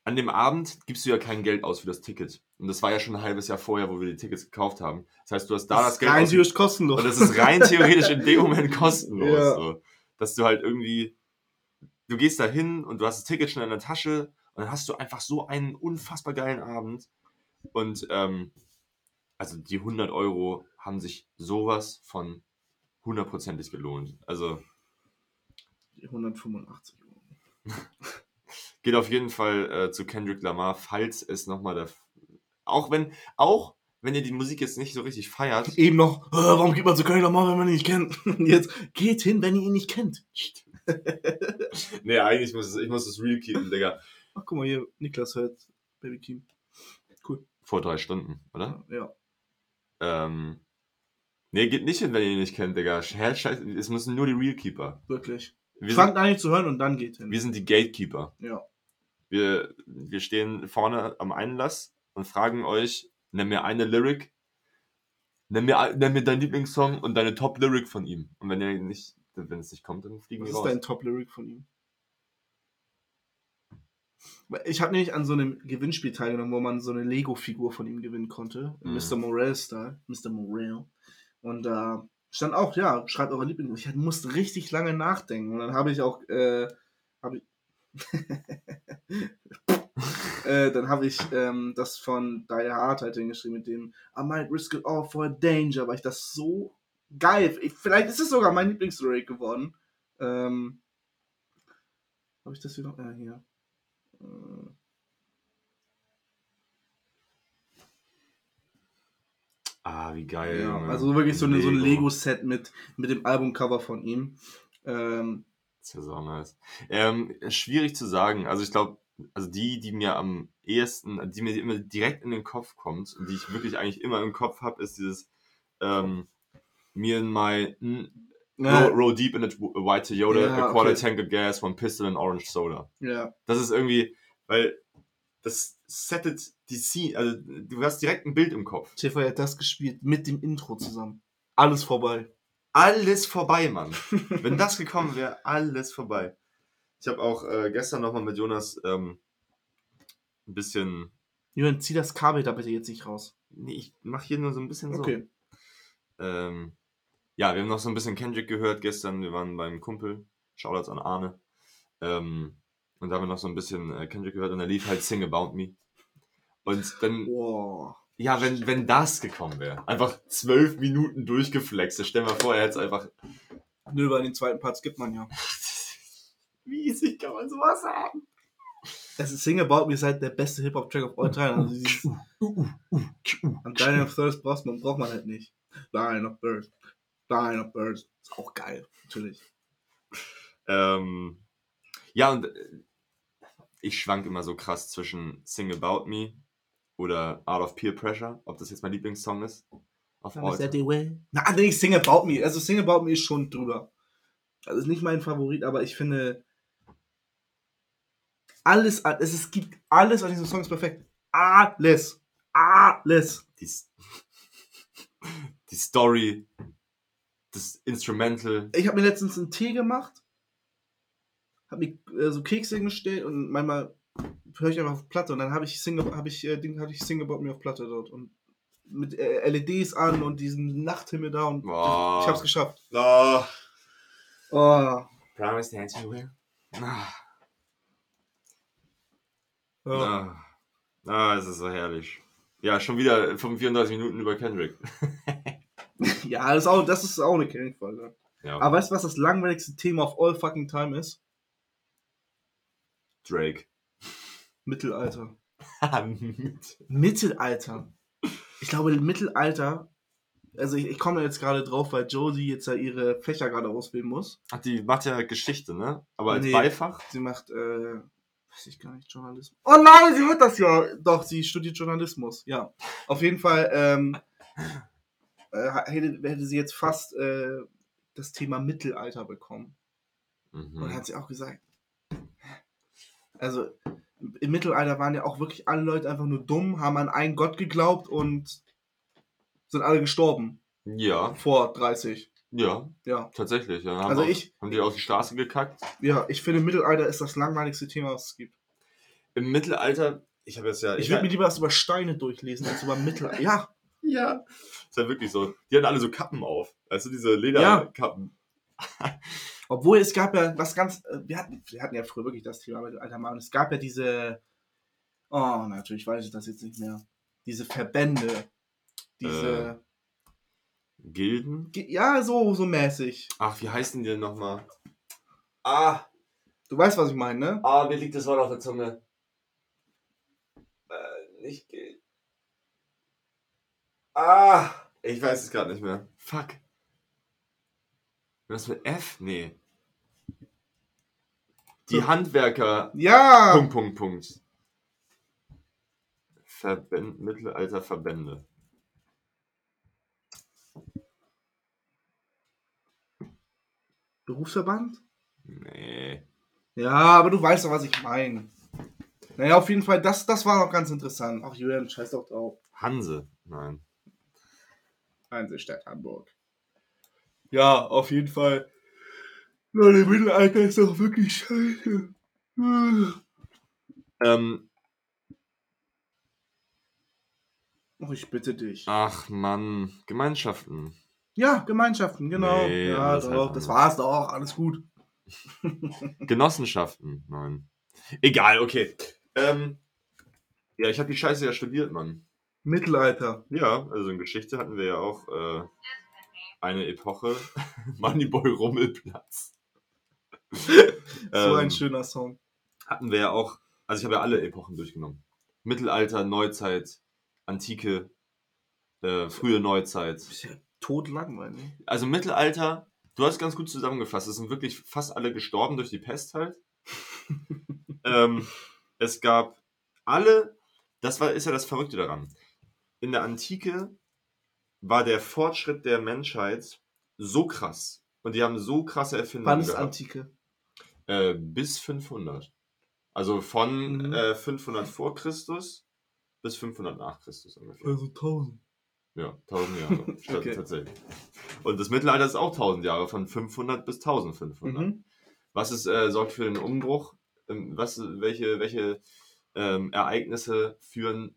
an dem Abend gibst du ja kein Geld aus für das Ticket. Und das war ja schon ein halbes Jahr vorher, wo wir die Tickets gekauft haben. Das heißt, du hast da das, ist Geld rein theoretisch kostenlos. und das ist rein theoretisch in dem Moment kostenlos. Ja. So. Dass du halt irgendwie, du gehst da hin und du hast das Ticket schon in der Tasche und dann hast du einfach so einen unfassbar geilen Abend. Und ähm, also die 100 Euro haben sich sowas von hundertprozentig gelohnt. Also 185 Euro. geht auf jeden Fall äh, zu Kendrick Lamar, falls es nochmal der. Auch wenn, auch wenn ihr die Musik jetzt nicht so richtig feiert. Eben noch, äh, warum geht man zu Köln nochmal, wenn man ihn nicht kennt? Jetzt geht hin, wenn ihr ihn nicht kennt. nee, eigentlich muss es, ich muss es real keepen, Digga. Ach, guck mal hier, Niklas hört Baby Kim. Vor drei Stunden, oder? Ja. Ähm, nee, geht nicht hin, wenn ihr ihn nicht kennt, Digga. Scheiße, es müssen nur die Realkeeper. Wirklich. Wir Fangt sind, an, ihn zu hören und dann geht hin. wir sind die Gatekeeper. Ja. Wir, wir stehen vorne am Einlass und fragen euch, nenn mir eine Lyric, nenn mir, nenn mir deinen Lieblingssong und deine Top-Lyric von ihm. Und wenn ihr nicht, wenn es nicht kommt, dann fliegen Was wir ist raus. dein Top-Lyric von ihm? Ich habe nämlich an so einem Gewinnspiel teilgenommen, wo man so eine Lego-Figur von ihm gewinnen konnte. Mhm. Mr. Morel-Style. Mr. Morel. Und da stand auch, ja, schreibt eure Lieblings. Ich musste richtig lange nachdenken. Und dann habe ich auch, äh, habe ich. äh, dann habe ich ähm, das von Die Hard halt hingeschrieben mit dem I might risk it all for a danger, weil ich das so geil. Ich, vielleicht ist es sogar mein Lieblingslyric geworden. Ähm, habe ich das hier noch? Ja, hier. Äh, Ah, wie geil. ja, also wirklich so, eine, so ein Lego-Set mit, mit dem Albumcover von ihm. Ähm, Das ist ja so nice. Ähm, schwierig zu sagen. Also ich glaube, also die, die mir am ehesten, die mir immer direkt in den Kopf kommt und die ich wirklich eigentlich immer im Kopf habe, ist dieses ähm, Me and my mm, roll, roll deep in a white Toyota, Ja, a quarter okay. tank of gas, one pistol and orange soda. ja, Das ist irgendwie, weil das settet die Scene, also du hast direkt ein Bild im Kopf. TV hat das gespielt mit dem Intro zusammen. Alles vorbei. Alles vorbei, Mann. Wenn das gekommen wäre, alles vorbei. Ich habe auch äh, gestern nochmal mit Jonas ähm, ein bisschen. Jürgen, zieh das Kabel da bitte jetzt nicht raus. Nee, ich mache hier nur so ein bisschen so. Okay. Ähm, ja, wir haben noch so ein bisschen Kendrick gehört gestern. Wir waren beim Kumpel. Shoutouts an Arne. Ähm, und da haben wir noch so ein bisschen äh, Kendrick gehört und er lief halt Sing About Me. Und dann, Wow. ja, wenn, wenn das gekommen wäre, einfach zwölf Minuten durchgeflext. Stell mal vor, er hätte es einfach. Nö, weil den zweiten Part gibt man ja. Wie easy kann man sowas haben? Es ist Sing About Me ist halt der beste Hip-Hop-Track of all time. Also dieses, am Dying of Thirst braucht man, braucht man halt nicht. Dying of Birds. Dying of Birds. Ist auch geil, natürlich. Ähm, ja, und äh, ich schwank immer so krass zwischen Sing About Me oder Out of Peer Pressure, ob das jetzt mein Lieblingssong ist. Auf. Na, nee, Sing About Me. Also Sing About Me ist schon drüber. Also ist nicht mein Favorit, aber ich finde alles, es, es gibt alles an diesem Song ist perfekt. Alles. Alles. Die, die Story, das Instrumental. Ich habe mir letztens einen Tee gemacht, habe mir äh, so Kekse hingestellt und manchmal höre ich einfach auf Platte und dann habe ich Sing, habe ich, äh, Ding, hatte ich Sing About Me auf Platte dort und mit äh, LEDs an und diesen Nachthimmel da und Wow. ich, ich habe es geschafft. Oh. Oh. Promise that you will. Ah, Ja. ah. ah, es ist so herrlich. Ja, schon wieder 34 Minuten über Kendrick. Ja, das ist auch, das ist auch eine Killing-Folge. Ja, Aber weißt du, was das langweiligste Thema of all fucking time ist? Drake. Mittelalter. Mit- Mittelalter. Ich glaube, Mittelalter. Also ich, ich komme da jetzt gerade drauf, weil Josie jetzt ja ihre Fächer gerade auswählen muss. Ach, die macht ja Geschichte, ne? Aber als Nee. Beifach? Sie macht, äh, weiß ich gar nicht, Journalismus. Oh nein, sie hört das ja. Doch, sie studiert Journalismus. Ja. Auf jeden Fall ähm, äh, hätte, hätte sie jetzt fast äh, das Thema Mittelalter bekommen. Und Mhm. hat sie auch gesagt, also im Mittelalter waren ja auch wirklich alle Leute einfach nur dumm, haben an einen Gott geglaubt und sind alle gestorben Ja, vor 30. Ja, Ja. tatsächlich. Ja. Haben Also auch, ich- Haben die auf die Straße gekackt? Ja, ich finde, Mittelalter ist das langweiligste Thema, was es gibt. Im Mittelalter, ich habe jetzt ja. Ich würde mir lieber was über Steine durchlesen, als über Mittelalter. Ja, Ja. Ist ja wirklich so. Die hatten alle so Kappen auf. Also diese Lederkappen. obwohl es gab ja was ganz. äh, Wir hatten, wir hatten ja früher wirklich das Thema Mittelalter mal. Und es gab ja diese. Oh, natürlich weiß ich das jetzt nicht mehr. Diese Verbände. Diese. Gilden? Ge- Ja, so, so mäßig. Ach, wie heißen die denn nochmal? Ah, Du weißt, was ich meine, ne? ah, mir liegt das Wort auf der Zunge. Äh, nicht Gilden. Ah, ich weiß es gerade nicht mehr. Fuck. Was mit F? Nee. Die Handwerker. Ja! Punkt, Punkt, Punkt. Verbänd Mittelalterverbände. Berufsverband? Nee. Ja, aber du weißt doch, was ich meine. Naja, auf jeden Fall, das, das war noch ganz interessant. Ach, Julian, scheiß doch drauf. Hanse. Nein. Hansestadt Hamburg. Ja, auf jeden Fall. Leute, Mittelalter ist doch wirklich scheiße. Ähm, Oh, ich bitte dich. ach Mann. Gemeinschaften. Ja, Gemeinschaften, genau. Nee, ja, das doch, das war's doch, alles gut. Genossenschaften. Nein. Egal, okay. Ähm, ja, ich habe die Scheiße ja studiert, Mann. Mittelalter. Ja, also in Geschichte hatten wir ja auch äh, eine Epoche. Moneyboy Rummelplatz. So Ähm, ein schöner Song. hatten wir ja auch, also ich habe ja alle Epochen durchgenommen. Mittelalter, Neuzeit, Antike, äh, frühe Neuzeit. Ist ja totlangweilig. Also Mittelalter, du hast ganz gut zusammengefasst. Es sind wirklich fast alle gestorben durch die Pest halt. ähm, es gab alle, das war, ist ja das Verrückte daran. In der Antike war der Fortschritt der Menschheit so krass. Und die haben so krasse Wann Erfindungen ist gehabt. Antike? Äh, bis 500. Also von Mhm. äh, 500 vor Christus bis 500 nach Christus ungefähr. Also 1000. Ja, 1000 Jahre. Okay. tatsächlich. Und das Mittelalter ist auch 1000 Jahre, von 500 bis 1500. Mhm. Was ist, äh, sorgt für den Umbruch? Ähm, was, welche welche ähm, Ereignisse führen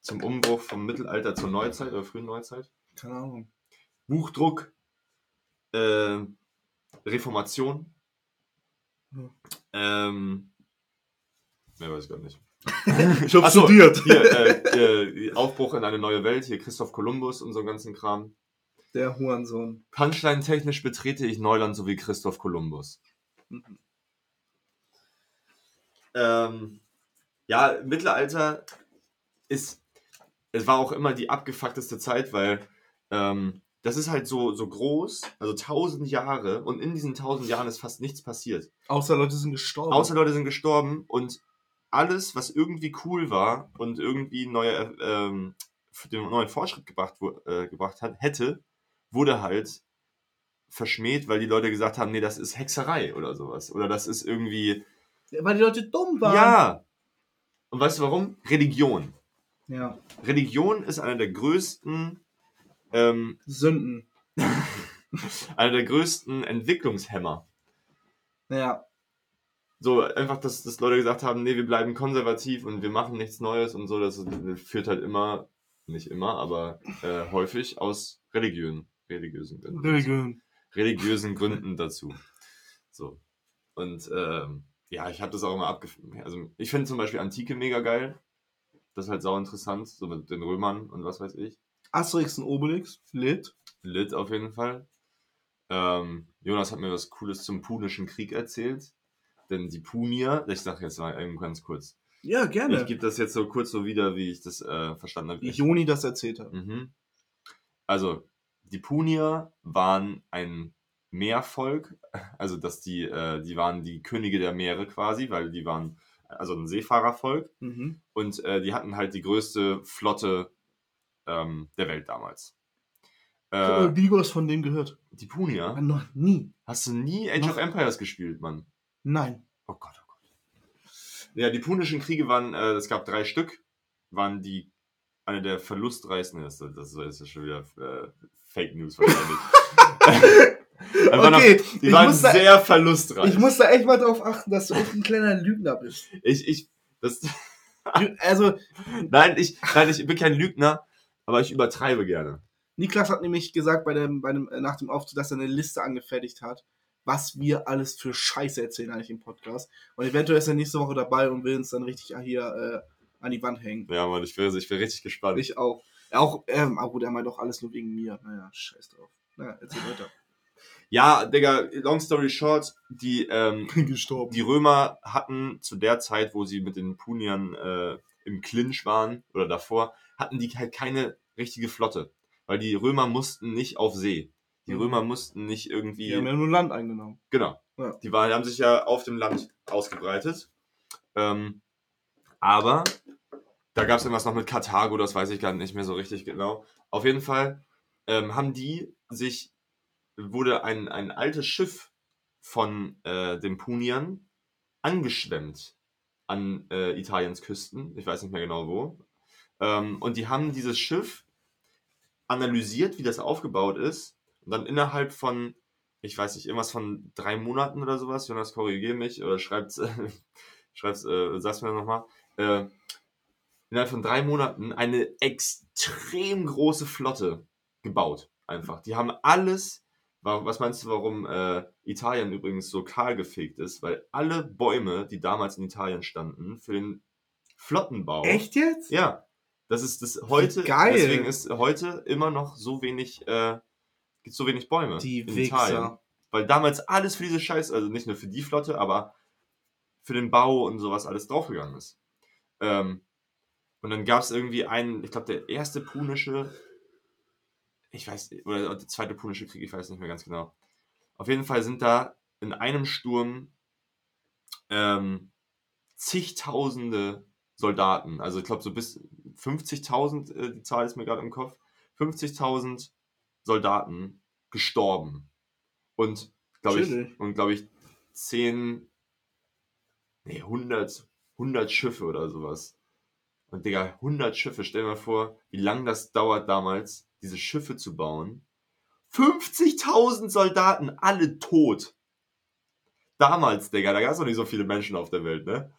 zum Umbruch vom Mittelalter zur Neuzeit oder frühen Neuzeit? Keine Ahnung. Buchdruck, äh, Reformation, Ja. ähm, mehr weiß ich gar nicht. Ich hab Ach so, studiert. Hier, äh, äh, Aufbruch in eine neue Welt, hier Christoph Kolumbus und so einen ganzen Kram. Der Hurensohn. Punchline-technisch betrete ich Neuland sowie Christoph Kolumbus. Mhm. Ähm, ja, Mittelalter ist, es war auch immer die abgefuckteste Zeit, weil ähm, das ist halt so, so groß, also tausend Jahre und in diesen tausend Jahren ist fast nichts passiert. Außer Leute sind gestorben. Außer Leute sind gestorben und alles, was irgendwie cool war und irgendwie neue, ähm, für den neuen Fortschritt gebracht, äh, gebracht hat, hätte, wurde halt verschmäht, weil die Leute gesagt haben, nee, das ist Hexerei oder sowas. Oder das ist irgendwie. Weil die Leute dumm waren. Ja! Und weißt du warum? Religion. Ja. Religion ist einer der größten, ähm, Sünden. einer der größten Entwicklungshemmer. Ja. So, einfach, dass, dass Leute gesagt haben, nee, wir bleiben konservativ und wir machen nichts Neues und so, das führt halt immer, nicht immer, aber äh, häufig aus religiösen, religiösen Gründen. Religion. religiösen Gründen dazu. So. Und ähm, ja, ich habe das auch immer abgefunden. Also ich finde zum Beispiel Antike mega geil. Das ist halt sau interessant, so mit den Römern und was weiß ich. Asterix und Obelix. Lit. Lit auf jeden Fall. Ähm, Jonas hat mir was Cooles zum Punischen Krieg erzählt. Denn die Punier, ich sag jetzt mal eben ganz kurz. Ja, Ich gerne. gebe das jetzt so kurz so wieder, wie ich das äh, verstanden habe. Wie Joni das erzählt hat. Mhm. Also, die Punier waren ein Meervolk, also dass die, äh, die waren die Könige der Meere quasi, weil die waren also ein Seefahrervolk Mhm. und äh, die hatten halt die größte Flotte ähm, der Welt damals. Ich habe Äh, was von dem gehört. die Punier? Aber Noch nie. Hast du nie Age Noch- of Empires gespielt, Mann? Nein. Oh Gott, oh Gott. Ja, die punischen Kriege waren, äh, es gab drei Stück, waren die eine der verlustreichsten, das, das ist ja schon wieder äh, Fake News wahrscheinlich. Noch- Okay, die ich waren da- sehr verlustreich. Ich muss da echt mal drauf achten, dass du echt ein kleiner Lügner bist. ich, ich, das, Also, nein, ich, nein, ich bin kein Lügner, aber ich übertreibe gerne. Niklas hat nämlich gesagt bei dem, bei dem, äh, nach dem Auftritt, dass er eine Liste angefertigt hat, was wir alles für Scheiße erzählen eigentlich im Podcast. Und eventuell ist er nächste Woche dabei und will uns dann richtig hier äh, an die Wand hängen. Ja, Mann, ich bin, ich bin richtig gespannt. Ich auch. Auch, ähm, aber gut, er meint doch alles nur wegen mir. Naja, scheiß drauf. Naja, erzähl weiter. ja, Digga, long story short, die, ähm, die Römer hatten zu der Zeit, wo sie mit den Puniern äh, im Clinch waren oder davor, hatten die halt keine richtige Flotte. Weil die Römer mussten nicht auf See. Die. Römer mussten nicht irgendwie. Die haben ja nur Land eingenommen. Genau. Ja. Die waren, haben sich ja auf dem Land ausgebreitet. Ähm, aber da gab es irgendwas noch mit Karthago, das weiß ich gar nicht mehr so richtig genau. Auf jeden Fall ähm, haben die sich, wurde ein, ein altes Schiff von äh, den Puniern angeschwemmt an äh, Italiens Küsten. Ich weiß nicht mehr genau wo. Ähm, und die haben dieses Schiff analysiert, wie das aufgebaut ist. Und dann innerhalb von, ich weiß nicht, irgendwas von drei Monaten oder sowas, Jonas, korrigier mich oder schreibt's, schreibt's, äh, sag's mir nochmal, äh, innerhalb von drei Monaten eine extrem große Flotte gebaut. Einfach. Die haben alles, wa- was meinst du, warum äh, Italien übrigens so kahl gefegt ist? Weil alle Bäume, die damals in Italien standen, für den Flottenbau. Echt jetzt? Ja. Das ist das heute. geil. Deswegen ist heute immer noch so wenig, äh, gibt so wenig Bäume Die in Italien. Wichser. Weil damals alles für diese Scheiß, also nicht nur für die Flotte, aber für den Bau und sowas alles draufgegangen ist. Ähm, und dann gab es irgendwie einen, ich glaube, der erste punische, ich weiß, oder der zweite punische Krieg, ich weiß nicht mehr ganz genau. Auf jeden Fall sind da in einem Sturm ähm, zigtausende Soldaten, also ich glaube so bis 50.000, äh, die Zahl ist mir gerade im Kopf, 50.000 Soldaten gestorben. Und glaube ich, und glaube ich 10, nee, 100, 100 Schiffe oder sowas. Und Digga, 100 Schiffe, stell dir mal vor, wie lange das dauert damals, diese Schiffe zu bauen. 50.000 Soldaten, alle tot. Damals, Digga, da gab es noch nicht so viele Menschen auf der Welt, ne?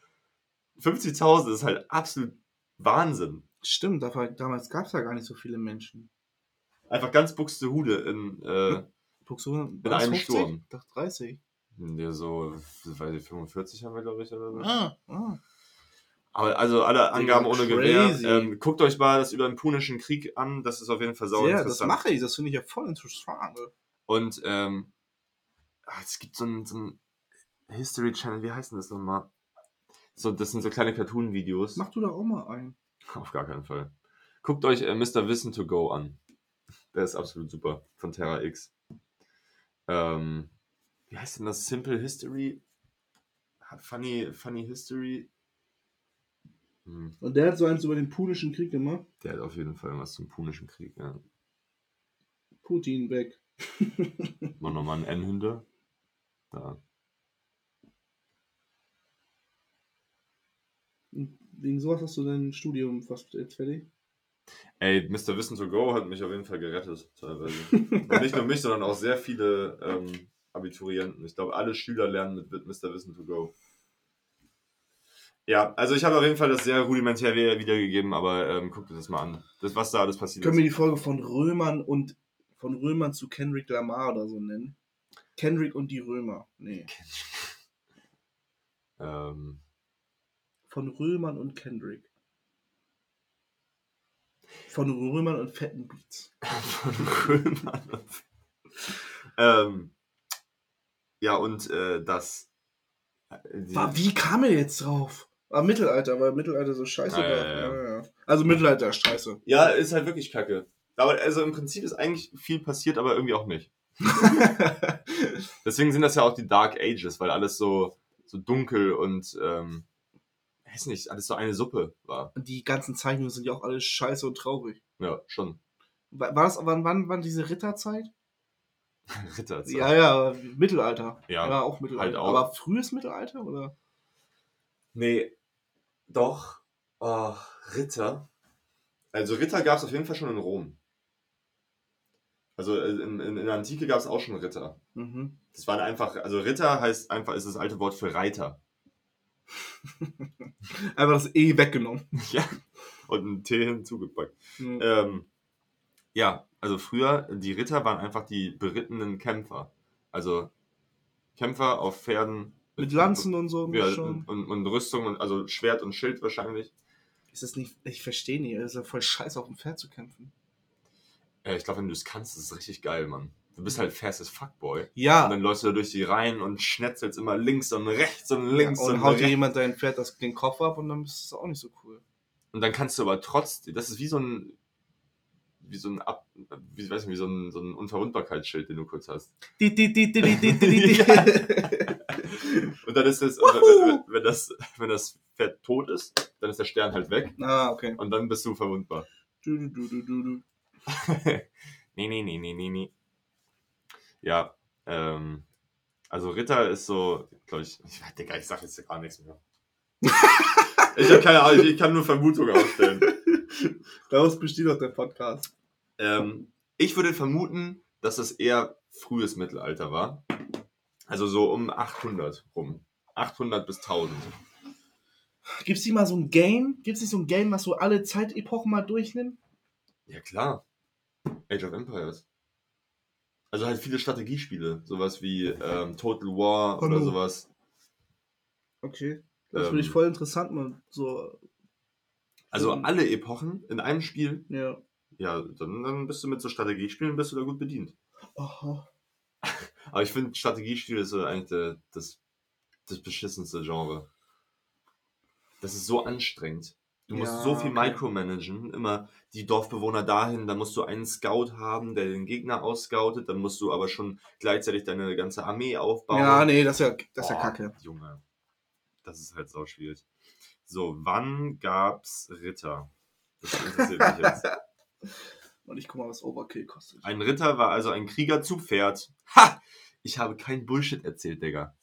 50.000 ist halt absolut Wahnsinn. Stimmt, dafür, damals gab es ja gar nicht so viele Menschen. Einfach ganz Buxtehude in, äh, Buxtehude, In einem 50? Sturm. Ich dachte 30. ja, so, weiß ich, 45 haben wir, glaube ich, oder so. Ah, ah. Aber also alle Angaben ohne Gewehr. Ähm, guckt euch mal das über den Punischen Krieg an, das ist auf jeden Fall sau Ja, das mache ich, das finde ich ja voll interessant. Und ähm, ah, es gibt so ein, so ein History Channel, wie heißt denn das nochmal? So, das sind so kleine Cartoon-Videos. Mach du da auch mal ein. Auf gar keinen Fall. Guckt euch äh, Mr. Wissen to Go an. Der ist absolut super. Von Terra X. Ähm, wie heißt denn das? Simple History? Funny, funny History? Hm, Und der hat so eins über den Punischen Krieg gemacht. der hat auf jeden Fall was zum Punischen Krieg. Ja. Putin weg. Mal nochmal ein N hinter. Da. Und wegen sowas hast du dein Studium fast jetzt fertig. Ey, Mr. Wissen to Go hat mich auf jeden Fall gerettet, teilweise. Und nicht nur mich, sondern auch sehr viele ähm, Abiturienten. Ich glaube, alle Schüler lernen mit Mr. Wissen to Go. Ja, also ich habe auf jeden Fall das sehr rudimentär wieder- wiedergegeben, aber ähm, guckt euch das mal an. Das, was da alles passiert Können wir ist. die Folge von Römern und von Römern zu Kendrick Lamar oder so nennen? Kendrick und die Römer. Nee. Ähm, Von Römern und Kendrick. Von Römern und fetten Beats. von Römern. ähm, ja, und äh, das. äh, War, wie kam er jetzt drauf? War Mittelalter, weil Mittelalter so scheiße Ah, war. ja, Ja, ja. Also Mittelalter ist scheiße. Ja, ist halt wirklich kacke. Aber also im Prinzip ist eigentlich viel passiert, aber irgendwie auch nicht. Deswegen sind das ja auch die Dark Ages, weil alles so, so dunkel und, ähm, weiß nicht, alles so eine Suppe war. Und die ganzen Zeichnungen sind ja auch alle scheiße und traurig. Ja, schon. War, war das, wann, wann, wann diese Ritterzeit? Ritterzeit. Ja, ja, Mittelalter. Ja, ja auch Mittelalter. halt auch. Aber frühes Mittelalter, oder? Nee, doch. Oh, Ritter. Also Ritter gab es auf jeden Fall schon in Rom. Also äh, in, in, in der Antike gab es auch schon Ritter. Mhm. Das waren einfach, also Ritter heißt einfach, ist das alte Wort für Reiter. Einfach das E weggenommen. Ja. Und ein T hinzugepackt. Mhm. Ähm, ja, also früher, die Ritter waren einfach die berittenen Kämpfer. Also Kämpfer auf Pferden. Mit Lanzen und so. Ja, schon. und, und Rüstung, und, also Schwert und Schild wahrscheinlich. Ist das nicht. Ich verstehe nicht. Es ist ja voll scheiße, auf dem Pferd zu kämpfen. Äh, ich glaube, wenn du es kannst, ist es richtig geil, Mann. Du bist halt fast as Fuckboy. Und Ja. dann läufst du da durch die Reihen und schnetzelst immer links und rechts und links und und, haut dir jemand dein Pferd das, den Kopf ab und dann ist es auch nicht so cool. Und dann kannst du aber trotzdem, das ist wie so ein, wie so ein, Ab, wie, weiß nicht, wie so ein, so ein Unverwundbarkeitsschild, den du kurz hast. Die, die, die, die, die, die, die, die. Und dann ist und wenn, wenn, das, wenn das Pferd tot ist, dann ist der Stern halt weg Ah, okay. und dann bist du verwundbar. Du, du, du, du, du. nee, nee, nee, nee, nee, nee. Ja, ähm, also Ritter ist so, glaube ich, ich, Digga, ich sag jetzt gar nichts mehr. ich habe keine Ahnung, ich kann nur Vermutungen aufstellen. Daraus besteht auch der Podcast. Ähm, ich würde vermuten, dass das eher frühes Mittelalter war. Also so um 800 rum. 800 bis 1000. Gibt's nicht mal so ein Game? Gibt's nicht so ein Game, was so alle Zeitepochen mal durchnimmt? Ja, klar. Age of Empires. Also halt viele Strategiespiele. Sowas wie ähm, Total War oder Hallo. sowas. Okay. Das Ähm. finde ich voll interessant, man. So, Also Mhm. alle Epochen in einem Spiel. ja. Ja, dann, dann bist du mit so Strategiespielen bist du da gut bedient. Aha. Aber ich finde, Strategiespiele ist so eigentlich der, das, das beschissenste Genre. Das ist so anstrengend. Du musst Ja, so viel okay. micromanagen. Immer die Dorfbewohner dahin, dann musst du einen Scout haben, der den Gegner ausscoutet. Dann musst du aber schon gleichzeitig deine ganze Armee aufbauen. Ja, nee, das ist ja, das ist ja kacke. Junge. Das ist halt sau schwierig. So, wann gab's Ritter? Das interessiert mich jetzt. Und ich guck mal, was Overkill kostet. Ein Ritter war also ein Krieger zu Pferd. Ha! Ich habe kein Bullshit erzählt, Digga.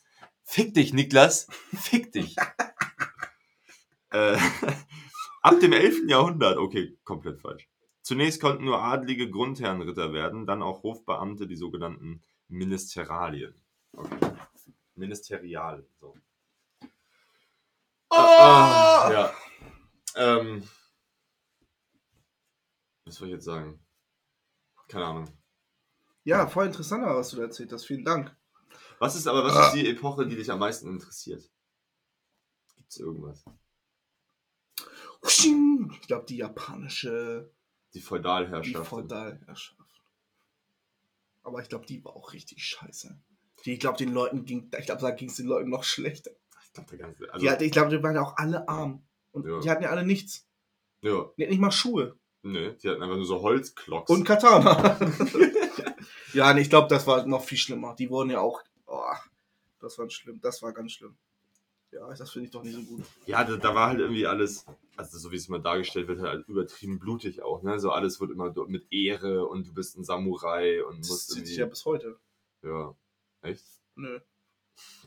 Fick dich, Niklas. Fick dich. äh, ab dem 11. Jahrhundert, okay, komplett falsch. Zunächst konnten nur adlige Grundherrenritter werden, dann auch Hofbeamte, die sogenannten Ministeralien. Okay. Ministerial. So. Oh! Ah, ja. Ähm, was soll ich jetzt sagen? Keine Ahnung. Ja, voll interessant, was du da erzählt hast. Vielen Dank. Was ist aber, was ist die Epoche, die dich am meisten interessiert? Gibt's irgendwas? Ich glaube, die japanische Die die Feudalherrschaft. Feudalherrschaft. Aber ich glaube, die war auch richtig scheiße. Die, ich glaube, den Leuten ging, ich glaube, da ging es den Leuten noch schlechter. Ich glaube, ganze. Also, Die hatte, ich glaube, die waren ja auch alle arm. Und Ja. die hatten ja alle nichts. ja, Die hatten nicht mal Schuhe. nö, die hatten einfach nur so Holzklocks. Und Katana. ja, nee, ich glaube, das war noch viel schlimmer. Die wurden ja auch. Oh, das war schlimm. Das war ganz schlimm. Ja, das finde ich doch nicht so gut. ja, da, da war halt irgendwie alles, also so wie es immer dargestellt wird, halt übertrieben blutig auch, ne? So alles wird immer mit Ehre und du bist ein Samurai und Das musst zieht sich ja bis heute. Ja. Echt? Nö.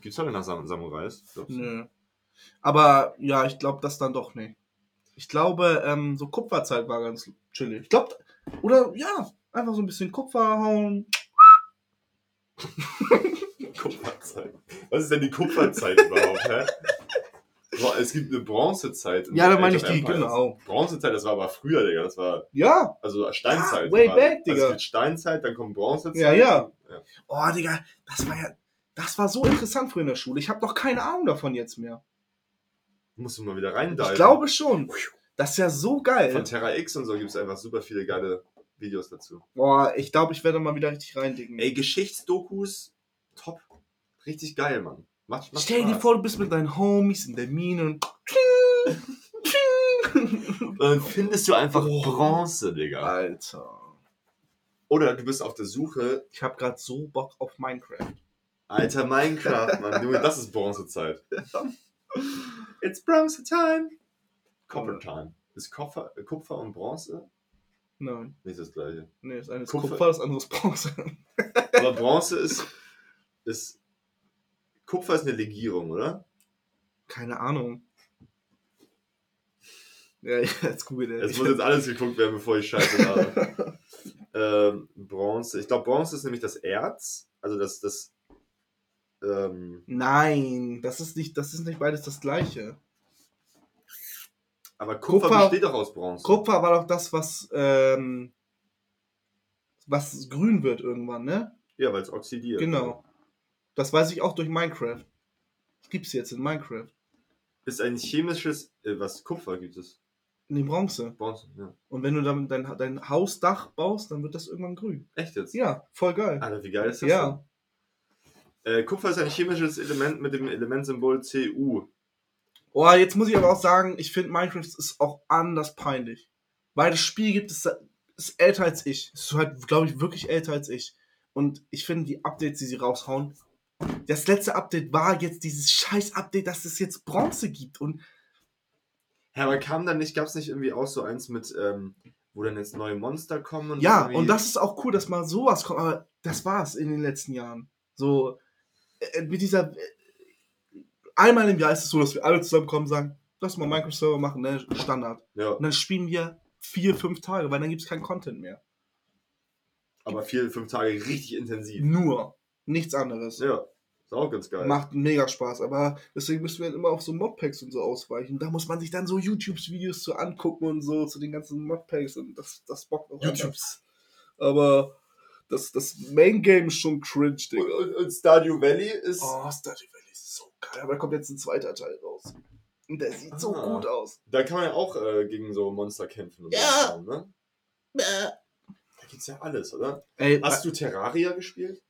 Gibt's heute nach Sam Samurais? Glaubst du? Nö. Aber ja, ich glaube das dann doch nicht. Ich glaube, ähm, so Kupferzeit war ganz chillig. Ich glaube, oder ja, einfach so ein bisschen Kupfer hauen. Kupferzeit. Was ist denn die Kupferzeit überhaupt, hä? Es gibt eine Bronzezeit. Ja, da meine ich die, Empires. genau. Bronzezeit, das war aber früher, Digga. Das war, Ja, also Steinzeit. Ah, way war, back, Also Digga. es gibt Steinzeit, dann kommt Bronzezeit. Ja, ja. ja. oh, Digga, das war ja, das war so interessant früher in der Schule. Ich habe noch keine Ahnung davon jetzt mehr. Musst du mal wieder rein Ich glaube schon. Das ist ja so geil. Von Terra X und so gibt es einfach super viele geile Videos dazu. Boah, ich glaube, ich werde mal wieder richtig reindicken. Ey, Geschichtsdokus, top. Richtig geil, Mann. Macht, macht Stell dir Spaß. vor, du bist mit deinen Homies in der Mine und. Und dann findest du einfach Oh. Bronze, Digga. Alter. Oder du bist auf der Suche, Ich habe gerade so Bock auf Minecraft. alter Minecraft, Mann. Junge, das ist Bronzezeit. It's Bronze Time. Copper Time. Ist Kupfer, Kupfer und Bronze Nein, nicht das gleiche. nee, das eine ist Kupfer- Kupfer, das andere ist Bronze. Aber Bronze ist, ist. Kupfer ist eine Legierung, oder? Keine Ahnung. Ja, jetzt google Es muss jetzt alles geguckt werden, bevor ich Scheiße habe. ähm, Bronze. Bronze. Ich glaube, Bronze ist nämlich das Erz. Also das, das. Ähm, Nein, das ist nicht, das ist nicht beides das gleiche. aber Kupfer, Kupfer- besteht doch aus Bronze. Kupfer war doch das, was, ähm, was grün wird irgendwann, ne? Ja, weil es oxidiert. Genau. Das weiß ich auch durch Minecraft. Das gibt's jetzt in Minecraft. Ist ein chemisches. Äh, was? Kupfer gibt es? Die Bronze. Bronze, ja. Und wenn du dann dein, dein Hausdach baust, dann wird das irgendwann grün. Echt jetzt? Ja, voll geil. Alter, wie geil ist das? Ja. Äh, Kupfer ist ein chemisches Element mit dem Elementsymbol Cu. Oh, jetzt muss ich aber auch sagen, ich finde Minecraft ist auch anders peinlich. Weil das Spiel gibt es ist älter als ich. Ist halt, glaube ich, wirklich älter als ich. Und ich finde die Updates, die sie raushauen, das letzte Update war jetzt dieses scheiß Update, dass es jetzt Bronze gibt. Und Ja, aber kam dann nicht, gab es nicht irgendwie auch so eins mit, ähm, wo dann jetzt neue Monster kommen? Und ja, irgendwie- und das ist auch cool, dass mal sowas kommt. Aber das war's in den letzten Jahren. So, äh, mit dieser. Äh, einmal im Jahr ist es so, dass wir alle zusammenkommen und sagen, lass mal Minecraft-Server machen, ne? Standard. Ja, Und dann spielen wir vier, fünf Tage, weil dann gibt es keinen Content mehr. aber vier, fünf Tage richtig intensiv. Nur. Nichts anderes. Ja, ist auch ganz geil. Macht mega Spaß, aber deswegen müssen wir halt immer auf so Modpacks und so ausweichen. Da muss man sich dann so YouTube-Videos zu angucken und so zu den ganzen Modpacks und das, das bockt auch. YouTubes. Aber das, das Main Game ist schon cringe, Digga. und, und Stardew Valley ist. Oh, Stardew Valley ist so geil. Aber da kommt jetzt ein zweiter Teil raus. Und der sieht so Ah. gut aus. Da kann man ja auch äh, gegen so Monster kämpfen. Und Ja. so, ne? Da gibt's ja alles, oder? Ey, Hast du Terraria gespielt?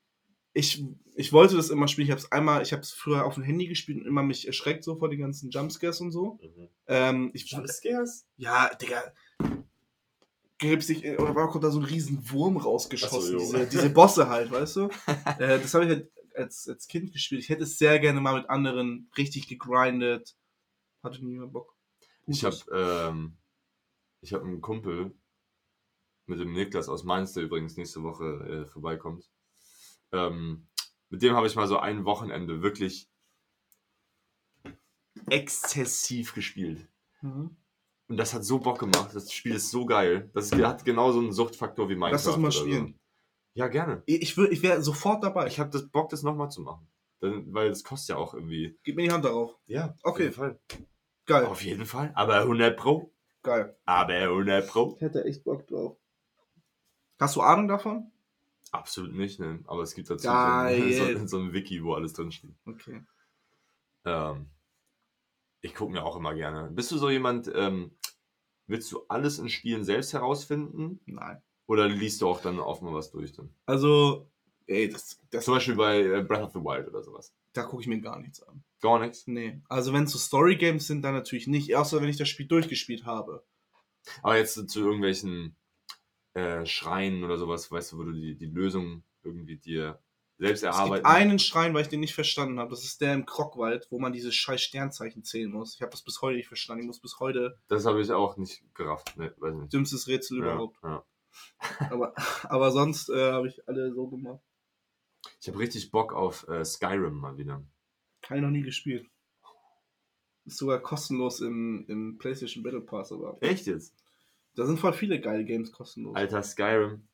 Ich, ich wollte das immer spielen. Ich habe es einmal, ich habe es früher auf dem Handy gespielt und immer mich erschreckt so vor den ganzen Jumpscares und so. Ähm, ich, Jumpscares? Ja, Digga. Gibt's sich, oder warum kommt da so ein riesen Wurm rausgeschossen? So, diese, diese Bosse halt, weißt du? äh, das habe ich halt als, als Kind gespielt. Ich hätte es sehr gerne mal mit anderen richtig gegrindet. Hatte nie mehr Bock. Ich habe ähm, ich hab einen Kumpel mit dem Niklas aus Mainz, der übrigens nächste Woche äh, vorbeikommt. Ähm, mit dem habe ich mal so ein Wochenende wirklich exzessiv gespielt. Mhm. Und das hat so Bock gemacht. Das Spiel ist so geil. Das hat genauso einen Suchtfaktor wie Minecraft. Lass das mal oder so. spielen. Ja, gerne. Ich, ich, wäre sofort dabei. Ich habe das Bock, das nochmal zu machen. Dann, weil das kostet ja auch irgendwie. Gib mir die Hand darauf. Ja, Okay. Auf jeden Fall. Geil. Auf jeden Fall. Aber 100 Pro. Geil. Aber 100 Pro. Ich hätte echt Bock drauf. Hast du Ahnung davon? Absolut nicht, ne? Aber es gibt dazu Geil. so, ein- so, so ein Wiki, wo alles drin steht. Okay. Ähm, ich gucke mir auch immer gerne. Bist du so jemand, ähm, willst du alles in Spielen selbst herausfinden? Nein. Oder liest du auch dann auch mal was durch? Dann? Also, ey, das, das, Zum Beispiel bei äh, Breath of the Wild oder sowas. da gucke ich mir gar nichts an. Gar nichts. Nee. Also, wenn es so Story-Games sind, dann natürlich nicht. Außer wenn ich das Spiel durchgespielt habe. Aber jetzt zu irgendwelchen äh, Schreien oder sowas, weißt du, wo du die, die Lösung irgendwie dir selbst Es erarbeiten gibt einen Schrein, weil ich den nicht verstanden habe. Das ist der im Krockwald, wo man diese scheiß Sternzeichen zählen muss. Ich habe das bis heute nicht verstanden. Ich muss bis heute Das habe ich auch nicht gerafft. Ne, weiß nicht. dümmstes Rätsel Ja, überhaupt. ja. Aber, aber sonst äh, habe ich alle so gemacht. Ich habe richtig Bock auf äh, Skyrim mal wieder. Keine noch nie gespielt. Ist sogar kostenlos im, im PlayStation Battle Pass, aber Echt jetzt? Da sind voll viele geile Games kostenlos. Alter Skyrim.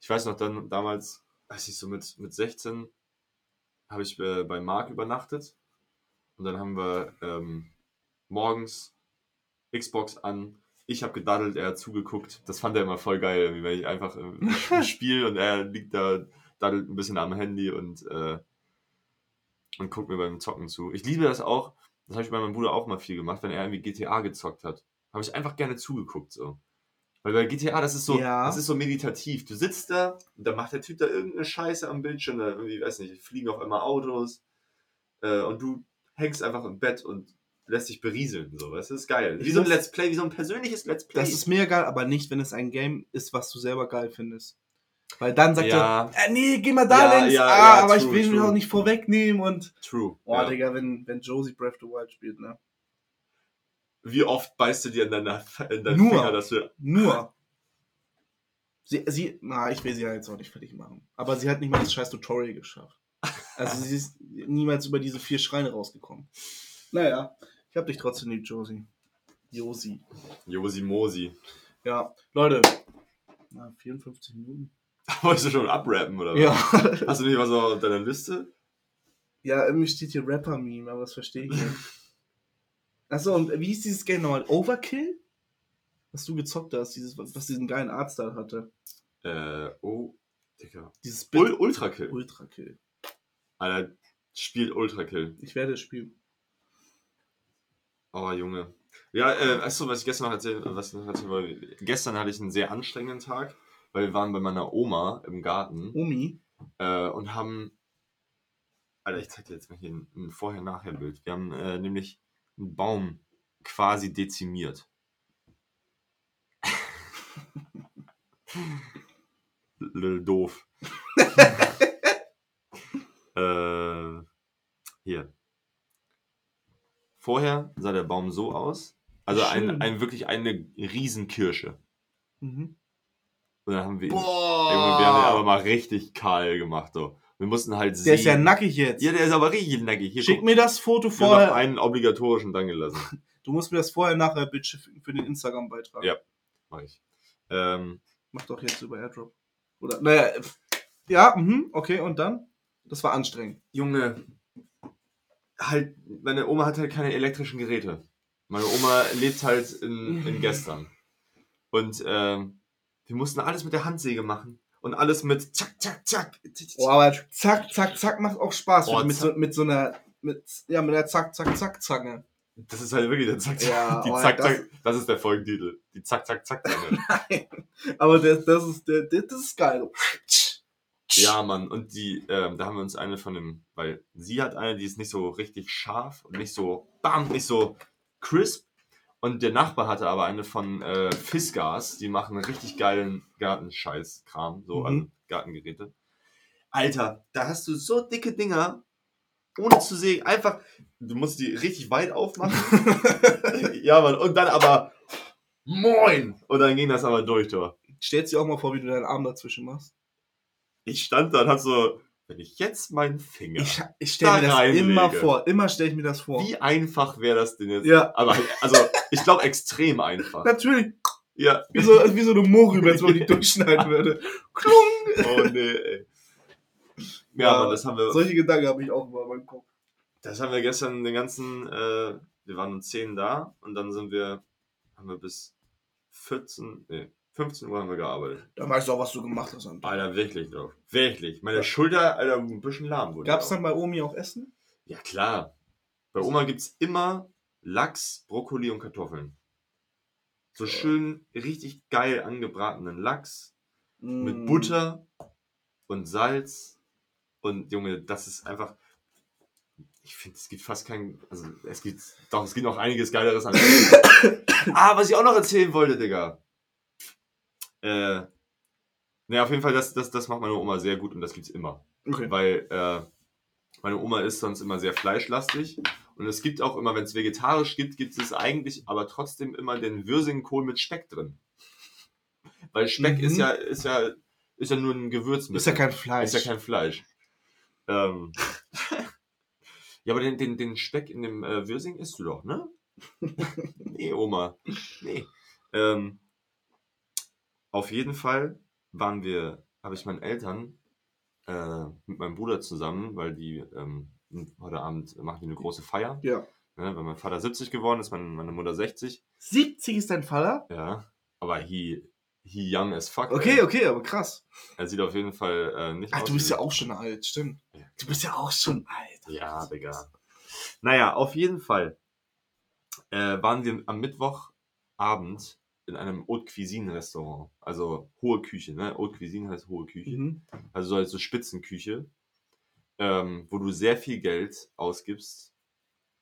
Ich weiß noch dann damals, als ich so mit, mit 16 habe ich äh, bei Mark übernachtet und dann haben wir ähm, morgens Xbox an. Ich habe gedaddelt, er hat zugeguckt. Das fand er immer voll geil, wenn ich einfach im im Spiel und er liegt da, daddelt ein bisschen am Handy und, äh, und guckt mir beim Zocken zu. Ich liebe das auch. Das habe ich bei meinem Bruder auch mal viel gemacht, wenn er irgendwie GTA gezockt hat. Habe ich einfach gerne zugeguckt so. Weil bei GTA, das ist so, Ja. das ist so meditativ. Du sitzt da und dann macht der Typ da irgendeine Scheiße am Bildschirm, da irgendwie, weiß nicht, fliegen auf einmal Autos äh, und du hängst einfach im Bett und lässt dich berieseln. So, weißt du? das ist geil. Wie Ich so ein Let's Play, wie so ein persönliches Let's Play. Das ist mega geil, aber nicht, wenn es ein Game ist, was du selber geil findest. Weil dann sagt Ja. er, äh, nee, geh mal da Ja, links, ja, ah, aber true, ich will mich true. auch nicht vorwegnehmen und. true. Ja. Digga, wenn, wenn Josie Breath of the Wild spielt, ne? Wie oft beißt du dir in, deiner, in deinen Nur. Finger, dass du. Nur. Sie, sie, na, ich will sie ja jetzt auch nicht fertig machen. Aber sie hat nicht mal das scheiß Tutorial geschafft. Also sie ist niemals über diese vier Schreine rausgekommen. Naja, ich hab dich trotzdem lieb, Josie. Josie. Josi Mosi. Ja, Leute. Na, 54 Minuten. Wolltest du schon abrappen, oder was? Ja. Hast du nicht was auf deiner Liste? Ja, irgendwie steht hier Rapper-Meme, aber das verstehe ich nicht. Achso, und wie hieß dieses Game nochmal? Overkill? Was du gezockt hast, dieses, was diesen geilen Artstyle hatte. Äh, oh, Digga. Dieses Ul Ultrakill. Ultra-Kill. Alter, spielt Ultrakill. Ich werde es spielen. Oh, Junge. Ja, äh, achso, was ich gestern noch erzählt, was noch erzählen wollte. Gestern hatte ich einen sehr anstrengenden Tag, weil wir waren bei meiner Oma im Garten Omi? äh, und haben. Alter, ich zeig dir jetzt mal hier ein, ein Vorher-Nachher-Bild. Wir haben äh, nämlich Baum quasi dezimiert. Lil doof. äh, hier. Vorher sah der Baum so aus. Also ein, ein wirklich eine Riesenkirsche. Mhm. Und dann haben wir ihn, wir haben den aber mal richtig kahl gemacht. So. Wir mussten halt Der ist ja sehen- nackig jetzt. Ja, der ist aber richtig nackig. Hier, Schick guck, mir das Foto wir haben noch vorher. einen obligatorischen dann gelassen. Du musst mir das vorher nachher schicken für den Instagram-Beitrag. Ja. Mach ich. Ähm, Mach doch jetzt über Airdrop. Oder, naja, ja, mhm, okay, und dann? Das war anstrengend. Junge, halt, meine Oma hat halt keine elektrischen Geräte. Meine Oma lebt halt in, in gestern. Und ähm, wir mussten alles mit der Handsäge machen. Und alles mit zack, zack, zack. Oh, aber zack, zack, zack macht auch Spaß. Oh, mit, so, mit so einer, mit, ja, mit der zack, zack, zack, Zange. Das ist halt wirklich der Zack, Zack. Ja, die oh, Zack, das- Zack. Das ist der Folgentitel. Die Zack, Zack, Zack. Zange. Nein. Aber das, das ist, der, das ist geil. Ja, Mann, und die, ähm, da haben wir uns eine von dem, weil sie hat eine, die ist nicht so richtig scharf und nicht so, bam, nicht so crisp. Und der Nachbar hatte aber eine von äh, Fiskars, die machen richtig geilen Gartenscheiß-Kram, so, Mhm. also Gartengeräte. Alter, da hast du so dicke Dinger, ohne zu sehen, einfach, du musst die richtig weit aufmachen. ja, Mann, und dann aber, moin! Und dann ging das aber durch, du. Stellst dir auch mal vor, wie du deinen Arm dazwischen machst. Ich stand da und hab so, wenn ich jetzt meinen Finger. Ich, ich stelle mir Da das reinlege. immer vor. Immer stelle ich mir das vor. Wie einfach wäre das denn jetzt? Ja. Aber also, ich glaube extrem einfach. Natürlich. Ja. Wie so, wie so eine als wenn man die durchschneiden würde. Klung. Oh nee, ey. Ja, aber das haben wir, Solche Gedanken habe ich auch immer in meinem Kopf. das haben wir gestern den ganzen, äh, wir waren um 10 da und dann sind wir, haben wir bis 14, nee, 15 Uhr haben wir gearbeitet. Dann weißt du auch, was du gemacht hast. Anton. Alter, wirklich doch. Wirklich. Meine Schulter, Alter, ein bisschen lahm wurde. Gab es dann bei Omi auch Essen? Ja, klar. Bei Oma gibt's immer Lachs, Brokkoli und Kartoffeln. So schön, richtig geil angebratenen Lachs. mit Mm. Butter und Salz. Und Junge, das ist einfach. Ich finde, es gibt fast kein. Also, es gibt. Doch, es gibt noch einiges Geileres an. ah, was ich auch noch erzählen wollte, Digga. Äh. Naja, auf jeden Fall, das, das, das macht meine Oma sehr gut und das gibt's immer. Okay. Weil äh, meine Oma ist sonst immer sehr fleischlastig. Und es gibt auch immer, wenn es vegetarisch gibt, gibt es eigentlich aber trotzdem immer den Würsingkohl mit Speck drin. Weil Speck Mhm. ist ja, ist ja, ist ja nur ein Gewürzmittel. Ist ja kein Fleisch. Ist ja kein Fleisch. Ähm. ja, aber den, den, den Speck in dem äh, Würsing isst du doch, ne? nee, Oma. Nee. Ähm, auf jeden Fall waren wir, habe ich meinen Eltern äh, mit meinem Bruder zusammen, weil die ähm, heute Abend machen die eine große Feier. Ja. Ne, weil mein Vater 70 geworden ist, meine, meine Mutter 60. 70 ist dein Vater? Ja. Aber he, he young as fuck. Okay, ey. okay, aber krass. Er sieht auf jeden Fall äh, nicht Ach, aus du bist ja auch schon alt, stimmt. Du bist ja auch schon alt. Ja, Digga. Naja, auf jeden Fall äh, waren wir am Mittwochabend in einem Haute Cuisine Restaurant. Also hohe Küche, ne? Haute Cuisine heißt hohe Küche. Mhm. Also so, so Spitzenküche, ähm, wo du sehr viel Geld ausgibst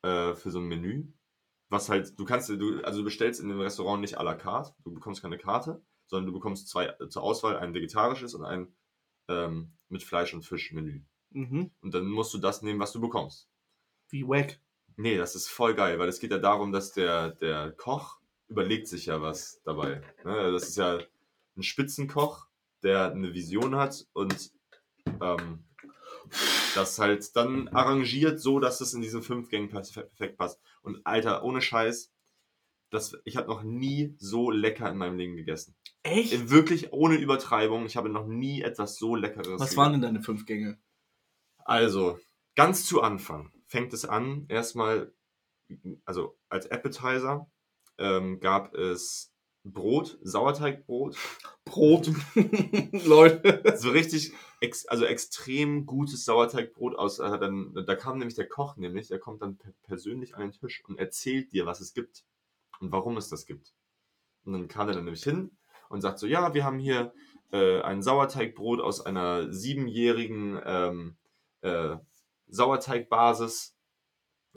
äh, für so ein Menü. Was halt, du kannst, du, also du bestellst in dem Restaurant nicht à la carte, du bekommst keine Karte, sondern du bekommst zwei äh, zur Auswahl, ein vegetarisches und ein ähm, mit Fleisch und Fisch Menü. Mhm. Und dann musst du das nehmen, was du bekommst. Wie wack. Nee, das ist voll geil, weil es geht ja darum, dass der, der Koch überlegt sich ja was dabei. Ne? Das ist ja ein Spitzenkoch, der eine Vision hat und ähm, das halt dann arrangiert so, dass es in diesen fünf Gängen perf- perfekt passt. Und Alter, ohne Scheiß, das, ich habe noch nie so lecker in meinem Leben gegessen. Echt? Äh, Wirklich ohne Übertreibung. Ich habe noch nie etwas so Leckeres Was waren denn deine fünf Gänge? Also, ganz zu Anfang fängt es an, erstmal, also als Appetizer ähm, gab es Brot, Sauerteigbrot, Brot. Leute. so richtig, ex, also extrem gutes Sauerteigbrot aus. Äh, dann, da kam nämlich der Koch, nämlich, der kommt dann per persönlich an den Tisch und erzählt dir, was es gibt und warum es das gibt. Und dann kam er dann nämlich hin und sagt so, ja, wir haben hier äh, ein Sauerteigbrot aus einer siebenjährigen ähm, äh, Sauerteigbasis.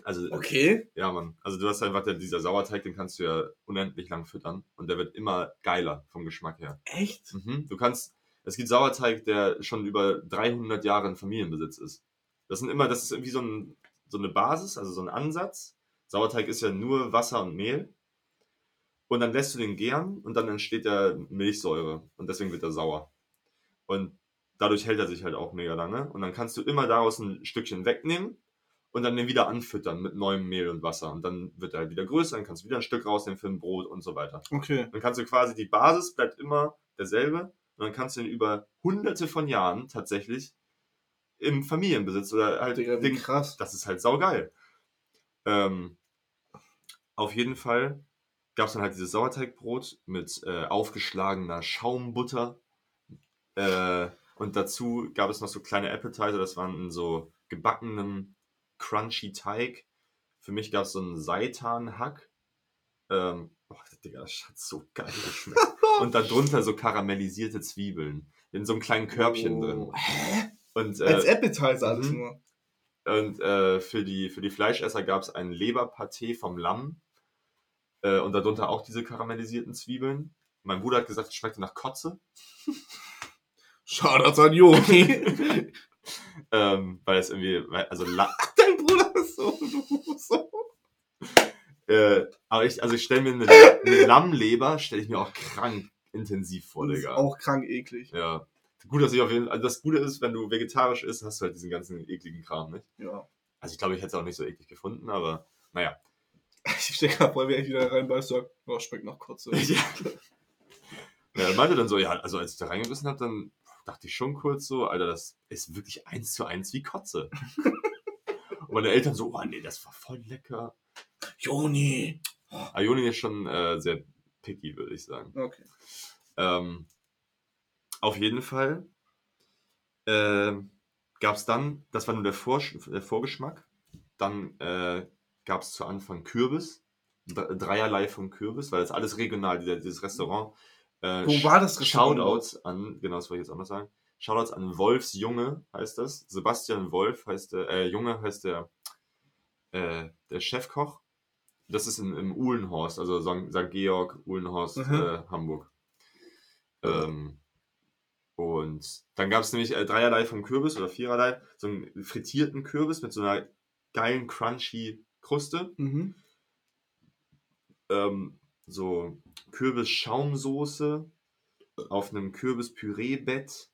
Also, Okay. ja, Mann. Also, du hast einfach, der, dieser Sauerteig, den kannst du ja unendlich lang füttern. Und der wird immer geiler vom Geschmack her. Echt? Mhm. Du kannst, es gibt Sauerteig, der schon über 300 Jahre in Familienbesitz ist. Das sind immer, das ist irgendwie so, ein, so eine Basis, also so ein Ansatz. Sauerteig ist ja nur Wasser und Mehl. Und dann lässt du den gären und dann entsteht der Milchsäure. Und deswegen wird er sauer. Und dadurch hält er sich halt auch mega lange. Und dann kannst du immer daraus ein Stückchen wegnehmen und dann den wieder anfüttern mit neuem Mehl und Wasser. Und dann wird er halt wieder größer, dann kannst du wieder ein Stück rausnehmen für ein Brot und so weiter. Okay. Dann kannst du quasi, die Basis bleibt immer derselbe und dann kannst du ihn über hunderte von Jahren tatsächlich im Familienbesitz oder halt Digga, wie krass. das ist halt saugeil. Ähm, auf jeden Fall gab es dann halt dieses Sauerteigbrot mit äh, aufgeschlagener Schaumbutter. Äh, und dazu gab es noch so kleine Appetizer, das waren in so gebackenem, crunchy Teig. Für mich gab es so einen Seitanhack. Ähm, oh, Digga, das hat so geil geschmeckt. und darunter so karamellisierte Zwiebeln. In so einem kleinen Körbchen drin. Oh. Hä? Und, Als äh, Appetizer alles mhm. nur. und äh, für, die, für die Fleischesser gab es ein Leberpaté vom Lamm. Äh, und darunter auch diese karamellisierten Zwiebeln. Mein Bruder hat gesagt, es schmeckte nach Kotze. Shoutouts an Yogi. ähm, weil es irgendwie, weil- also La ist so so. äh, aber ich, also ich stelle mir eine, eine Lammleber, stelle ich mir auch krank intensiv vor, Digga. auch krank eklig. Ja. Gut, dass ich auf jeden Fall, also das Gute ist, wenn du vegetarisch isst, hast du halt diesen ganzen ekligen Kram, nicht? Ja. Also ich glaube, ich hätte es auch nicht so eklig gefunden, aber naja. Ich stehe gerade voll, wie ich wieder reinbeiß, sag, oh, schmeckt nach Kotze. ja. ja, er meinte dann so, ja, also als ich da reingebissen habe, dann dachte ich schon kurz so, Alter, das ist wirklich eins zu eins wie Kotze. Meine Eltern so, oh nee, das war voll lecker. Joni. Ioni ist schon äh, sehr picky, würde ich sagen. Okay. Ähm, auf jeden Fall ähm, gab es dann, das war nur der, Vor der Vorgeschmack, dann äh, gab es zu Anfang Kürbis, Dre- dreierlei vom Kürbis, weil das alles regional, dieses Restaurant. Äh, Wo war das Restaurant? Shoutouts an, genau das wollte ich jetzt auch noch sagen. Shoutouts an Wolfs Junge heißt das. Sebastian Wolf heißt der, äh, Junge heißt der, äh, der Chefkoch. Das ist in, im Uhlenhorst, also St. St. Georg, Uhlenhorst, Mhm. äh, Hamburg. Ähm, und dann gab es nämlich äh, dreierlei vom Kürbis oder viererlei, so einen frittierten Kürbis mit so einer geilen, crunchy Kruste. Mhm. Ähm, so Kürbis-Schaumsoße auf einem Kürbis-Püree-Bett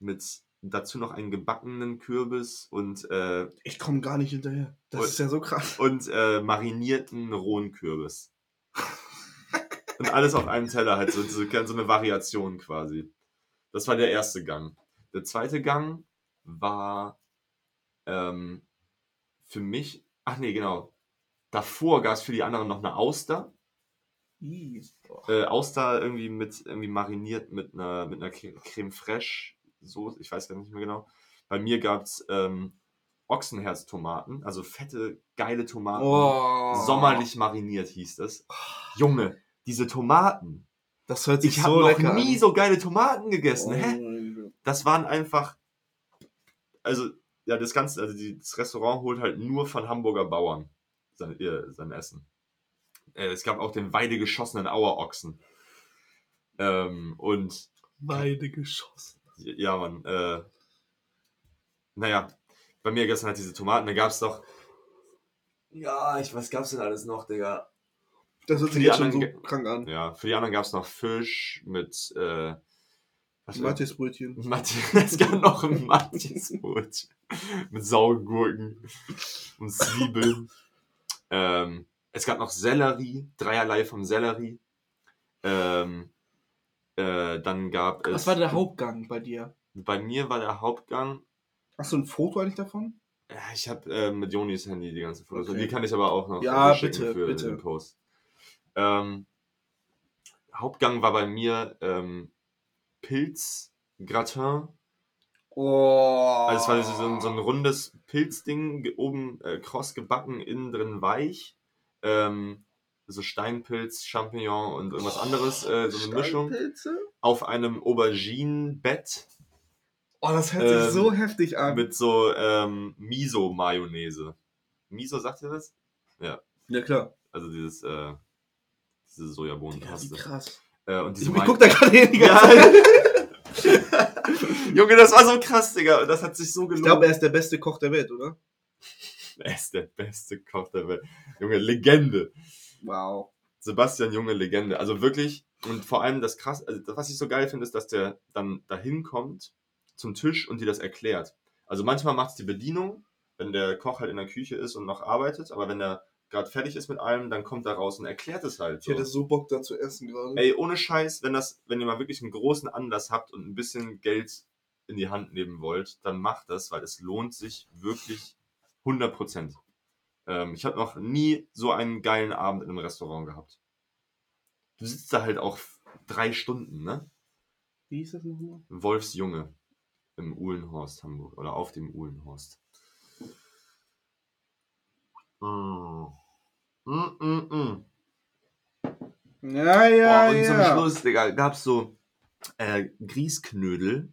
mit dazu noch einen gebackenen Kürbis und, äh, Ich komme gar nicht hinterher. Das Und- ist ja so krass. und äh, marinierten rohen Kürbis. und alles auf einem Teller, halt so, so, so eine Variation quasi. Das war der erste Gang. Der zweite Gang war ähm, für mich, ach nee, genau. Davor gab es für die anderen noch eine Auster. Äh, Auster irgendwie mit irgendwie mariniert mit einer mit einer Cre- Creme fraiche Soße, ich weiß gar nicht mehr genau. Bei mir gab es ähm, Ochsenherztomaten, also fette, geile Tomaten. Oh. Sommerlich mariniert hieß das. Junge, diese Tomaten. Das hört sich Ich habe so noch lecker nie an. so geile Tomaten gegessen. Oh Hä? Das waren einfach. Also, ja, das Ganze, also die, das Restaurant holt halt nur von Hamburger Bauern sein, ihr, sein Essen. Äh, es gab auch den weidegeschossenen Auerochsen. Ähm, und Weide geschossen. Ja, Mann, äh, naja, bei mir gestern halt diese Tomaten, da gab es doch. Ja, ich was gab's denn alles noch, Digga? Das hört sich jetzt schon so krank an. Ja, für die anderen gab es noch Fisch mit, äh, Matthias Brötchen. Matthias, es gab noch ein Matthias-Brot mit sauren Gurken und Zwiebeln. ähm, Es gab noch Sellerie, dreierlei vom Sellerie. Ähm, äh, dann gab es. Was war der Hauptgang bei dir? Bei mir war der Hauptgang. Hast du ein Foto eigentlich davon? Ja, ich habe äh, mit Jonis Handy die ganzen Fotos. Okay. die kann ich aber auch noch Ja, äh, bitte, für bitte. den Post. Ähm, Hauptgang war bei mir ähm, Pilzgratin. Oh. Also es war so ein, so ein rundes Pilzding, oben äh, kross gebacken, innen drin weich. Ähm, so Steinpilz, Champignon und irgendwas anderes, äh, so eine Mischung. Auf einem Auberginenbett Oh, das hört Ähm, sich so heftig an. mit so ähm, Miso-Mayonnaise. Miso, sagt ihr das? ja, klar. Also dieses, äh, diese Sojabohnenpaste. krass. Äh, und diese Ich guck da gerade hin die Ja. ganze Zeit. Junge, das war so krass, Digga. Und das hat sich so Ich gelohnt. glaube, er ist der beste Koch der Welt, oder? er ist der beste Koch der Welt. Junge, Legende. Wow. Sebastian Junge Legende. Also wirklich, und vor allem das krass, also das, was ich so geil finde, ist, dass der dann dahin kommt zum Tisch und dir das erklärt. Also manchmal macht es die Bedienung, wenn der Koch halt in der Küche ist und noch arbeitet, aber wenn er gerade fertig ist mit allem, dann kommt er raus und erklärt es halt. Ich So. hätte so Bock da zu essen gerade. Ey, ohne Scheiß, wenn das, wenn ihr mal wirklich einen großen Anlass habt und ein bisschen Geld in die Hand nehmen wollt, dann macht das, weil es lohnt sich wirklich 100 Prozent. Ähm, ich habe noch nie so einen geilen Abend in einem Restaurant gehabt. Du sitzt da halt auch drei Stunden, ne? Wie hieß das nochmal? Wolfsjunge im Uhlenhorst Hamburg oder auf dem Uhlenhorst. Mm. Mm, mm, mm. Ja, ja, Boah, und zum ja. Schluss, Digga, gab's so äh, Grießknödel,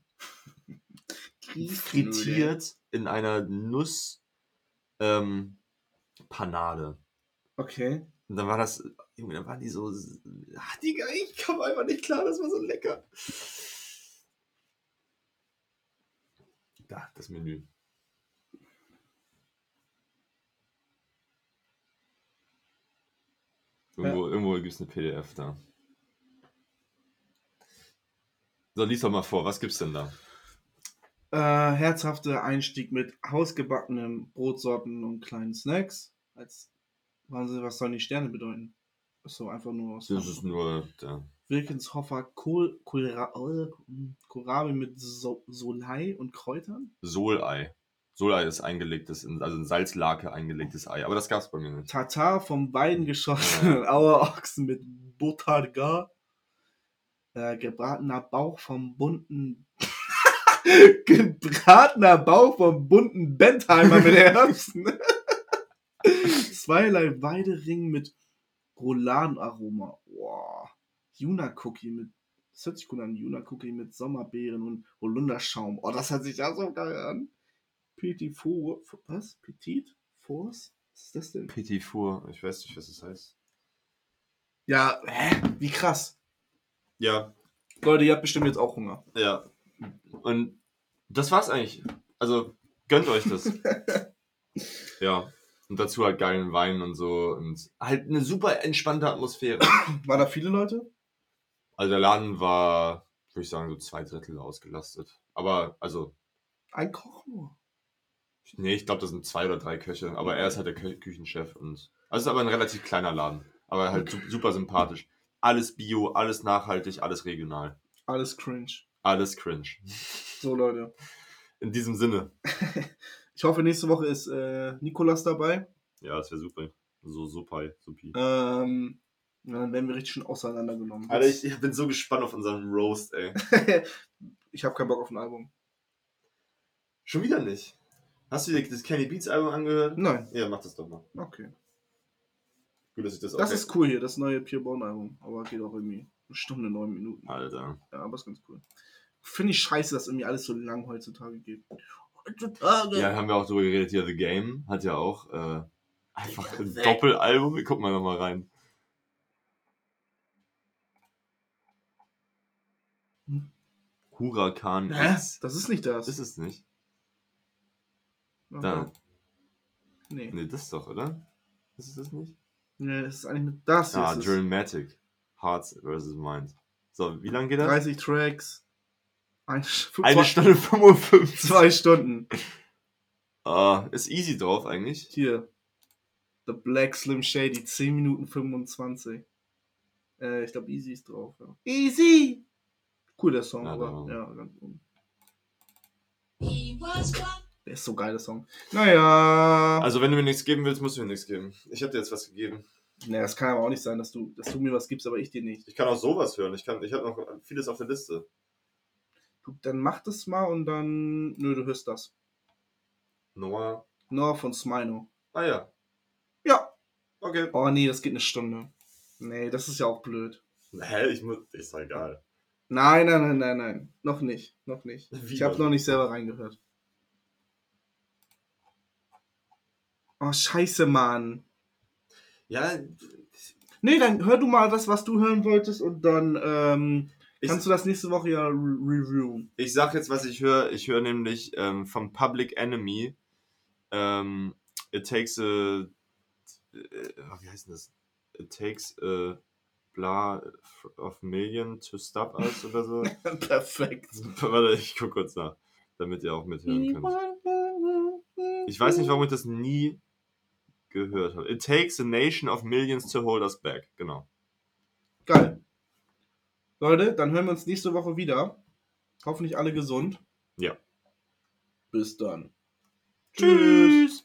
Grießknödel. frittiert in einer Nuss ähm, Panade. Okay. Und dann war das, Junge, dann waren die so, ach Digga, ich kam einfach nicht klar, das war so lecker. Da, das Menü. Irgendwo, irgendwo gibt es eine PDF da. So, lies doch mal vor, was gibt's denn da? Äh, herzhafter Einstieg mit hausgebackenem Brotsorten und kleinen Snacks. Als Wahnsinn, was sollen die Sterne bedeuten? So einfach nur aus Das ist nur der. Wilkenshofer Kohl, Kohlra äh, Kohlrabi mit so Solei und Kräutern. Solei. Solei ist eingelegtes, in, also in Salzlake eingelegtes Ei. Aber das gab's bei mir nicht. Tatar vom Weiden geschossenen Auerochsen mit Botarga. Äh, gebratener Bauch vom bunten. gebratener Bauch vom bunten Bentheimer mit Erbsen. Zweierlei Weidering mit Rouladenaroma. Wow. Juna-Cookie mit. Das hört sich gut an. Juna-Cookie mit Sommerbeeren und Holunderschaum. Oh, das hört sich ja so geil an. Petit Four. Was? Petit? Force? Was ist das denn? Petit Four, ich weiß nicht, was das heißt. Ja, hä? Wie krass. Ja, Leute, ihr habt bestimmt jetzt auch Hunger. ja. Und das war's eigentlich. Also, gönnt euch das. ja. Und dazu halt geilen Wein und so. Und halt eine super entspannte Atmosphäre. Waren da viele Leute? Also der Laden war, würde ich sagen, so zwei Drittel ausgelastet. Aber, also, Ein Koch nur. nee, ich glaube, das sind zwei oder drei Köche. Aber er ist halt der Kü Küchenchef. Und, also es ist aber ein relativ kleiner Laden. Aber halt su super sympathisch. Alles Bio, alles nachhaltig, alles regional. Alles cringe. Alles cringe. So, Leute. In diesem Sinne. Ich hoffe, nächste Woche ist äh, Nikolas dabei. Ja, das wäre super. So super, supi. Ähm, ja, dann werden wir richtig schön auseinandergenommen. Alter, ich, ich bin so gespannt auf unseren Roast, ey. ich habe keinen Bock auf ein Album. Schon wieder nicht. Hast du dir das Kenny Beats Album angehört? Nein. Ja, mach das doch mal. Okay. Gut, dass ich das auch. Das ist cool hier, das neue Pure Bone Album. Aber geht auch irgendwie eine Stunde, neun Minuten. Alter. Ja, aber ist ganz cool. Finde ich scheiße, dass irgendwie alles so lang heutzutage geht. Heutzutage. Ja, haben wir auch drüber geredet. Hier, The Game hat ja auch äh, einfach ein. Doppelalbum. Wir gucken mal nochmal rein. Huracan Hä? X. Das ist nicht das. Ist es nicht? Aha. Da. Nee. Nee, das doch, oder? Ist es das nicht? Nee, das ist eigentlich mit das. Ah, ist. Dramatic. Hearts vs. Mind. So, wie lange geht das? 30 Tracks. Eine, Eine zwei, Stunde 55. zwei Stunden. Ah, ist easy drauf eigentlich. Hier. The Black Slim Shady, 10 Minuten 25. Äh, ich glaube, Easy ist drauf. Ja. Easy! Cool, der Song, Ja, aber. Ja, ganz cool. Der ist so geil, der Song. Naja. Also, wenn du mir nichts geben willst, musst du mir nichts geben. Ich habe dir jetzt was gegeben. naja, es kann aber auch nicht sein, dass du, dass du mir was gibst, aber ich dir nicht. Ich kann auch sowas hören. Ich, kann- ich habe noch vieles auf der Liste. Du, dann mach das mal und dann. Nö, du hörst das. Noah. Noah von Smino. Ah ja. Ja. Okay. Oh nee, das geht eine Stunde. Nee, das ist ja auch blöd. Hä? Ich muss. Ist doch egal. Nein, nein, nein, nein, nein. Noch nicht. Noch nicht. Wie ich habe noch? nicht selber reingehört. Oh, scheiße, Mann. Ja, Nee, dann hör du mal das, was du hören wolltest und dann ähm, kannst du das nächste Woche ja re reviewen. ich sag jetzt, was ich höre. Ich höre nämlich ähm, von Public Enemy. Ähm, it takes a. Äh, wie heißt denn das? It takes a blah of million to stop us oder so. Perfekt. Warte, ich guck kurz nach, damit ihr auch mithören könnt. Ich weiß nicht, warum ich das nie gehört habe. It takes a nation of millions to hold us back. Genau. Geil. Leute, dann hören wir uns nächste Woche wieder. Hoffentlich alle gesund. Ja. Bis dann. Tschüss.